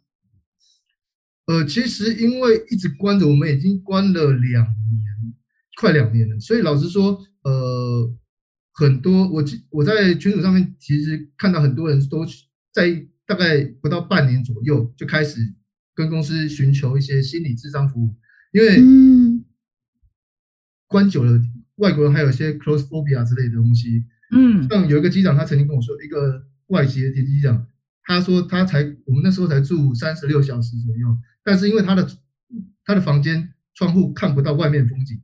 呃，其实因为一直关着，我们已经关了两年，快两年了。所以老实说，呃，很多我我在群组上面其实看到很多人都在大概不到半年左右就开始跟公司寻求一些心理智商服务，因为关久了，外国人还有一些 claustrophobia 之类的东西。嗯，像有一个机长，他曾经跟我说，一个外籍的机长。他说他才我们那时候才住三十六小时左右，但是因为他的他的房间窗户看不到外面风景，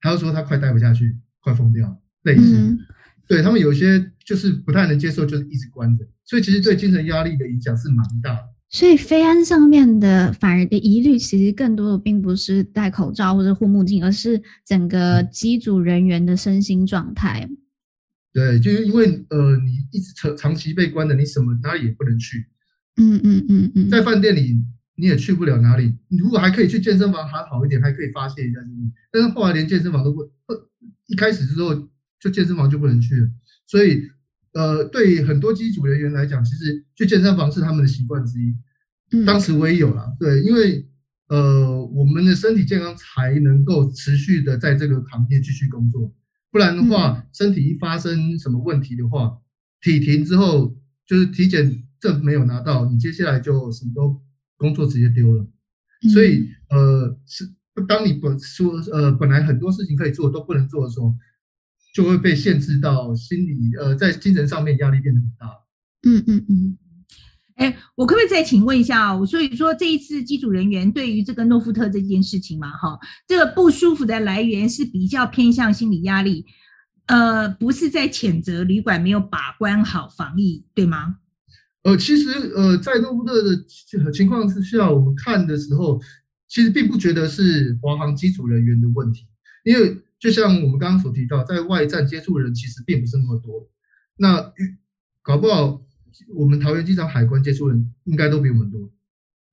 他就说他快待不下去，快疯掉。类似，嗯、对他们有些就是不太能接受，就是一直关着，所以其实对精神压力的影响是蛮大的。所以飞安上面的反而的疑虑，其实更多的并不是戴口罩或者护目镜，而是整个机组人员的身心状态。对，就是因为呃，你一直长长期被关的，你什么哪里也不能去，嗯嗯嗯嗯，在饭店里你也去不了哪里。你如果还可以去健身房还好一点，还可以发泄一下精力，但是后来连健身房都不，一开始之后就健身房就不能去了。所以呃，对很多机组人员来讲，其实去健身房是他们的习惯之一。当时我也有了，对，因为呃，我们的身体健康才能够持续的在这个行业继续工作。不然的话，身体一发生什么问题的话，体停之后就是体检证没有拿到，你接下来就什么都工作直接丢了。所以呃，是当你本说呃本来很多事情可以做都不能做的时候，就会被限制到心理呃在精神上面压力变得很大。嗯嗯嗯。哎，我可不可以再请问一下哦？所以说这一次机组人员对于这个诺富特这件事情嘛，哈，这个不舒服的来源是比较偏向心理压力，呃，不是在谴责旅馆没有把关好防疫，对吗？呃，其实呃，在诺富特的情况之下，我们看的时候，其实并不觉得是华航机组人员的问题，因为就像我们刚刚所提到，在外站接触的人其实并不是那么多，那搞不好。我们桃园机场海关接触人应该都比我们多，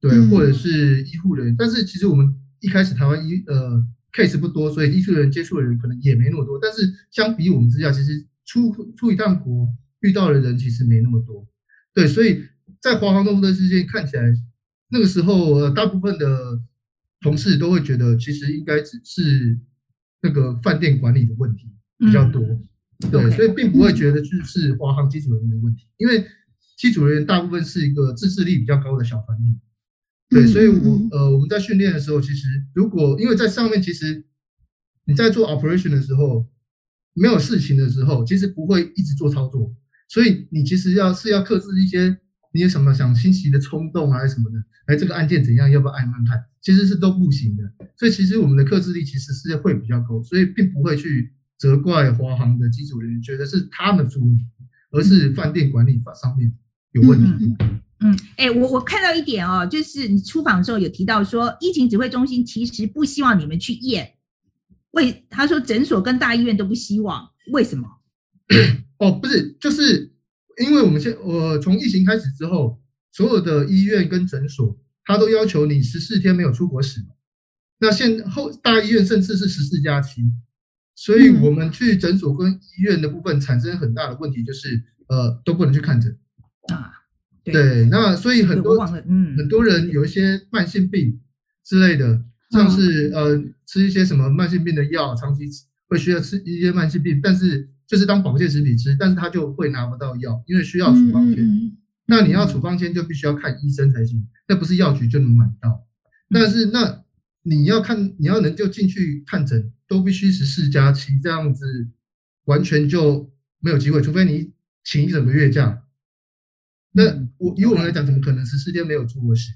对，或者是医护人员。但是其实我们一开始台湾医呃 case 不多，所以医护人员接触的人可能也没那么多。但是相比我们之下，其实出出一趟国遇到的人其实没那么多，对。所以在华航诺富特事件看起来，那个时候呃大部分的同事都会觉得，其实应该只是那个饭店管理的问题比较多，嗯、对，所以并不会觉得就是华航机组人员的问题，因为。机组人员大部分是一个自制力比较高的小团体，对，所以我呃我们在训练的时候，其实如果因为在上面，其实你在做 operation 的时候，没有事情的时候，其实不会一直做操作，所以你其实要是要克制一些你有什么想新奇的冲动啊什么的，哎，这个按键怎样，要不要按按看，其实是都不行的。所以其实我们的克制力其实是会比较高，所以并不会去责怪华航的机组人员，觉得是他们出问题，而是饭店管理法上面。有问题。嗯，哎、嗯欸，我我看到一点哦，就是你出访的时候有提到说，疫情指挥中心其实不希望你们去验，为他说诊所跟大医院都不希望，为什么？哦，不是，就是因为我们现我从疫情开始之后，所有的医院跟诊所，他都要求你十四天没有出国史。那现后大医院甚至是十四加七，所以我们去诊所跟医院的部分产生很大的问题，就是呃都不能去看诊啊。对，对，那所以很多嗯很多人有一些慢性病之类的，像是呃吃一些什么慢性病的药，长期吃会需要吃一些慢性病，但是就是当保健食品吃，但是他就会拿不到药，因为需要处方箋。那你要处方签就必须要看医生才行，那不是药局就能买到。但是那。你要看，你要能就进去看诊，都必须十四加七这样子，完全就没有机会，除非你请一整个月假。那我以我们来讲，怎么可能十四天没有出过事？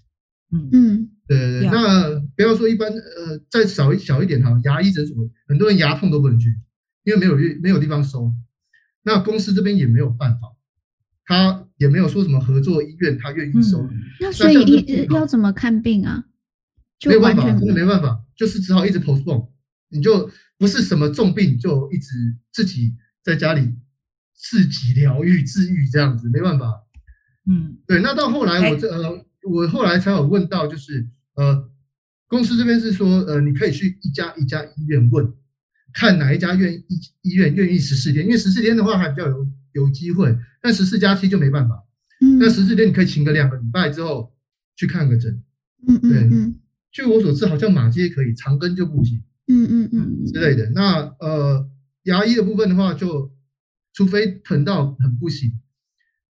嗯嗯，对对对。那不要说一般，呃，再少一小一点哈，牙医诊所很多人牙痛都不能去，因为没有没有地方收。那公司这边也没有办法，他也没有说什么合作医院他愿意收。嗯、那所以医要怎么看病啊？没有办法，真的没办法，就是只好一直 postpone。你就不是什么重病，就一直自己在家里自己疗愈、治愈这样子，没办法。嗯，对。那到后来我这呃，我后来才有问到，就是呃，公司这边是说呃，你可以去一家一家医院问，看哪一家愿医医院愿意十四天，因为十四天的话还比较有有机会，但十四加七就没办法。嗯，那十四天你可以请个两个礼拜之后去看个诊。嗯嗯嗯。对据我所知，好像马街可以，长庚就不行，嗯嗯嗯之类的。那呃，牙医的部分的话，就除非疼到很不行，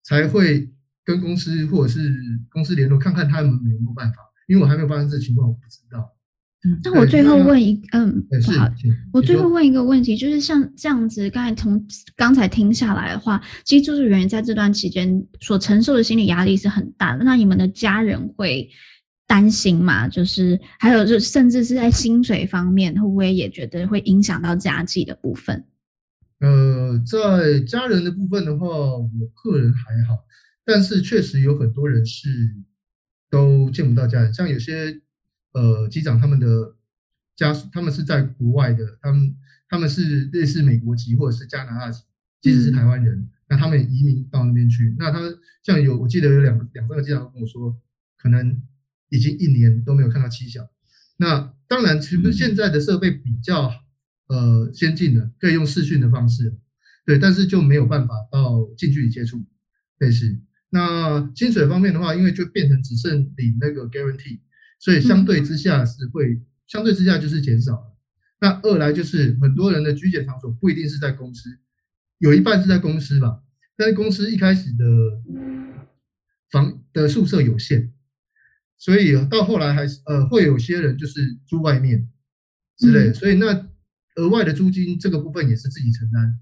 才会跟公司或者是公司联络，看看他们有没有办法。因为我还没有发生这情况，我不知道。嗯，那我最后问一，嗯，不好，我最后问一个问题，就是像这样子，刚才从刚才听下来的话，其实住宿人员在这段期间所承受的心理压力是很大的。那你们的家人会？担心吗，就是还有就甚至是在薪水方面，会不会也觉得会影响到家计的部分？呃，在家人的部分的话，我个人还好，但是确实有很多人是都见不到家人，像有些呃机长他们的家属，他们是在国外的，他们他们是类似美国籍或者是加拿大籍，即使是台湾人，嗯、那他们移民到那边去，那他像有我记得有两两三个机长跟我说，可能。已经一年都没有看到妻小，那当然，其实现在的设备比较呃先进的，可以用视讯的方式，对，但是就没有办法到近距离接触，对是。那薪水方面的话，因为就变成只剩领那个 guarantee，所以相对之下是会相对之下就是减少了。那二来就是很多人的居检场所不一定是在公司，有一半是在公司吧，但是公司一开始的房的宿舍有限。所以到后来还是呃会有些人就是住外面之类的，所以那额外的租金这个部分也是自己承担。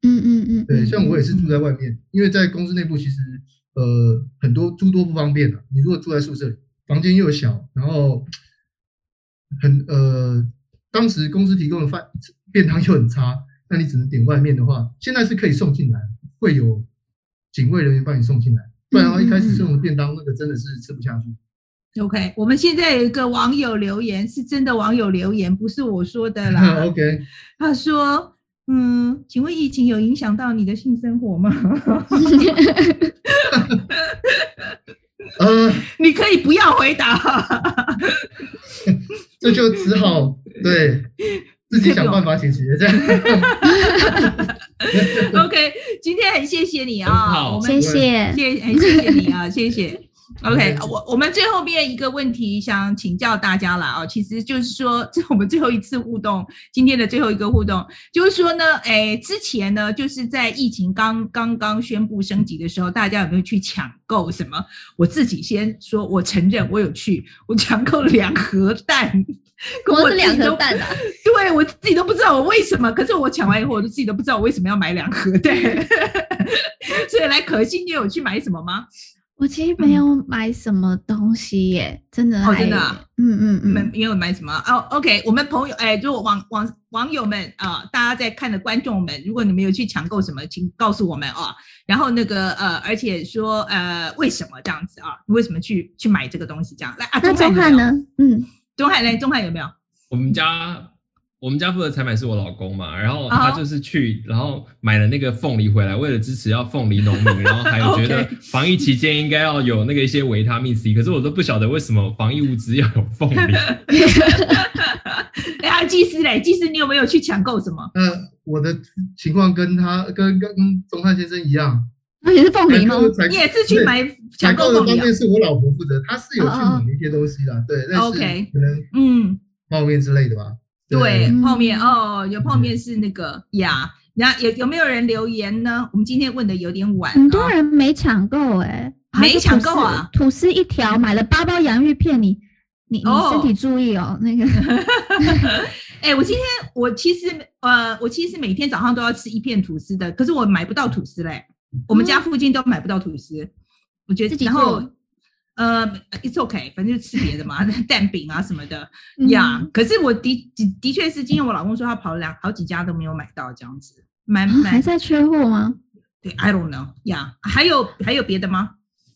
嗯嗯嗯，对，像我也是住在外面，因为在公司内部其实呃很多诸多不方便的。你如果住在宿舍里，房间又小，然后很呃当时公司提供的饭便当又很差，那你只能点外面的话，现在是可以送进来，会有警卫人员帮你送进来，不然的话一开始送的便当那个真的是吃不下去。OK，我们现在有一个网友留言，是真的网友留言，不是我说的啦。OK，他说：“嗯，请问疫情有影响到你的性生活吗？” 呃，你可以不要回答，这就只好对自己想办法解决这样。OK，今天很谢谢你啊，好，我们谢谢，谢很谢谢你啊，谢谢。OK，我我们最后面一个问题想请教大家了啊，其实就是说，这是我们最后一次互动，今天的最后一个互动，就是说呢，哎，之前呢，就是在疫情刚刚刚宣布升级的时候，大家有没有去抢购什么？我自己先说，我承认我有去，我抢购了两盒蛋，我是两盒蛋啊，对我自己都不知道我为什么，可是我抢完以后，我都自己都不知道我为什么要买两盒蛋，所以来可心，你有去买什么吗？我其实没有买什么东西耶，真的哦，真的，啊，嗯嗯嗯，没有买什么哦。OK，我们朋友，哎，就网网网友们啊，大家在看的观众们，如果你们有去抢购什么，请告诉我们啊。然后那个呃，而且说呃，为什么这样子啊？你为什么去去买这个东西？这样来啊？那钟汉呢？嗯，钟汉呢？钟汉有没有？我们家。我们家负责采买是我老公嘛，然后他就是去，然后买了那个凤梨回来，为了支持要凤梨农民，然后还有觉得 防疫期间应该要有那个一些维他命 C，可是我都不晓得为什么防疫物资要有凤梨。哎呀，技师嘞，技师你有没有去抢购什么？呃，我的情况跟他跟跟钟汉先生一样，那也是凤梨吗？你也是去买抢购的方面是我老婆负责，她是有去买一些东西的，对，但是可能嗯泡面之类的吧。对，泡面哦，有泡面是那个呀。然后有有没有人留言呢？我们今天问的有点晚，很多人没抢购哎，没抢购啊！吐司一条，买了八包洋芋片，你你你身体注意哦，那个。哎，我今天我其实呃，我其实每天早上都要吃一片吐司的，可是我买不到吐司嘞，我们家附近都买不到吐司，我觉得自己做。呃，It's okay，反正就吃别的嘛，蛋饼啊什么的呀。Yeah, 可是我的的的确是，今天我老公说他跑了两好几家都没有买到这样子，买买还在缺货吗？对，I don't know 呀。还有还有别的吗？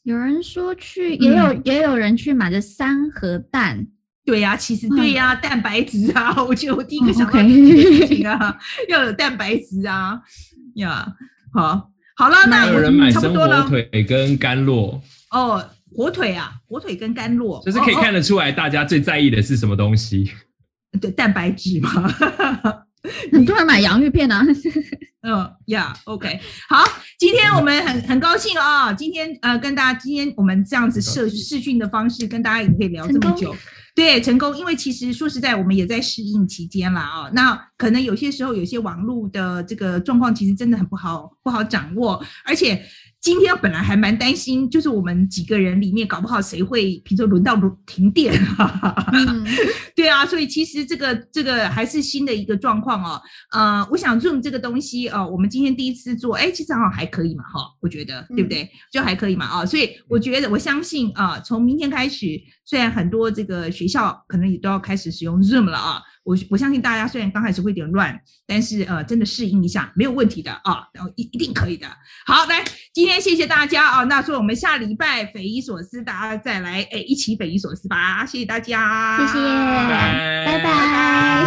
有人说去，也有、嗯、也有人去买的三盒蛋。对呀、啊，其实对呀、啊，嗯、蛋白质啊，我觉得我第一个想到这件事情啊，Okay. 要有蛋白质啊呀。Yeah, 好，好了，那有人买生火腿跟甘露哦。火腿啊，火腿跟甘露，就是可以看得出来，大家最在意的是什么东西？哦哦、对，蛋白质嘛。很多人买洋芋片啊。嗯呀、yeah,，OK，好，今天我们很很高兴啊、哦，今天呃跟大家，今天我们这样子视视讯的方式跟大家也可以聊这么久，对，成功，因为其实说实在，我们也在适应期间啦啊、哦，那可能有些时候有些网络的这个状况其实真的很不好不好掌握，而且。今天本来还蛮担心，就是我们几个人里面搞不好谁会，比如说轮到停电啊，嗯、对啊，所以其实这个这个还是新的一个状况哦。呃，我想 Zoom 这个东西哦，我们今天第一次做，哎，其实好像还可以嘛，哈，我觉得对不对？就还可以嘛，啊，所以我觉得我相信啊，从明天开始，虽然很多这个学校可能也都要开始使用 Zoom 了啊。我我相信大家虽然刚开始会有点乱，但是呃，真的适应一下没有问题的啊，然后一一定可以的。好，来，今天谢谢大家啊，那所以我们下礼拜匪夷所思，大家再来哎一起匪夷所思吧，谢谢大家，谢谢，拜拜。拜拜。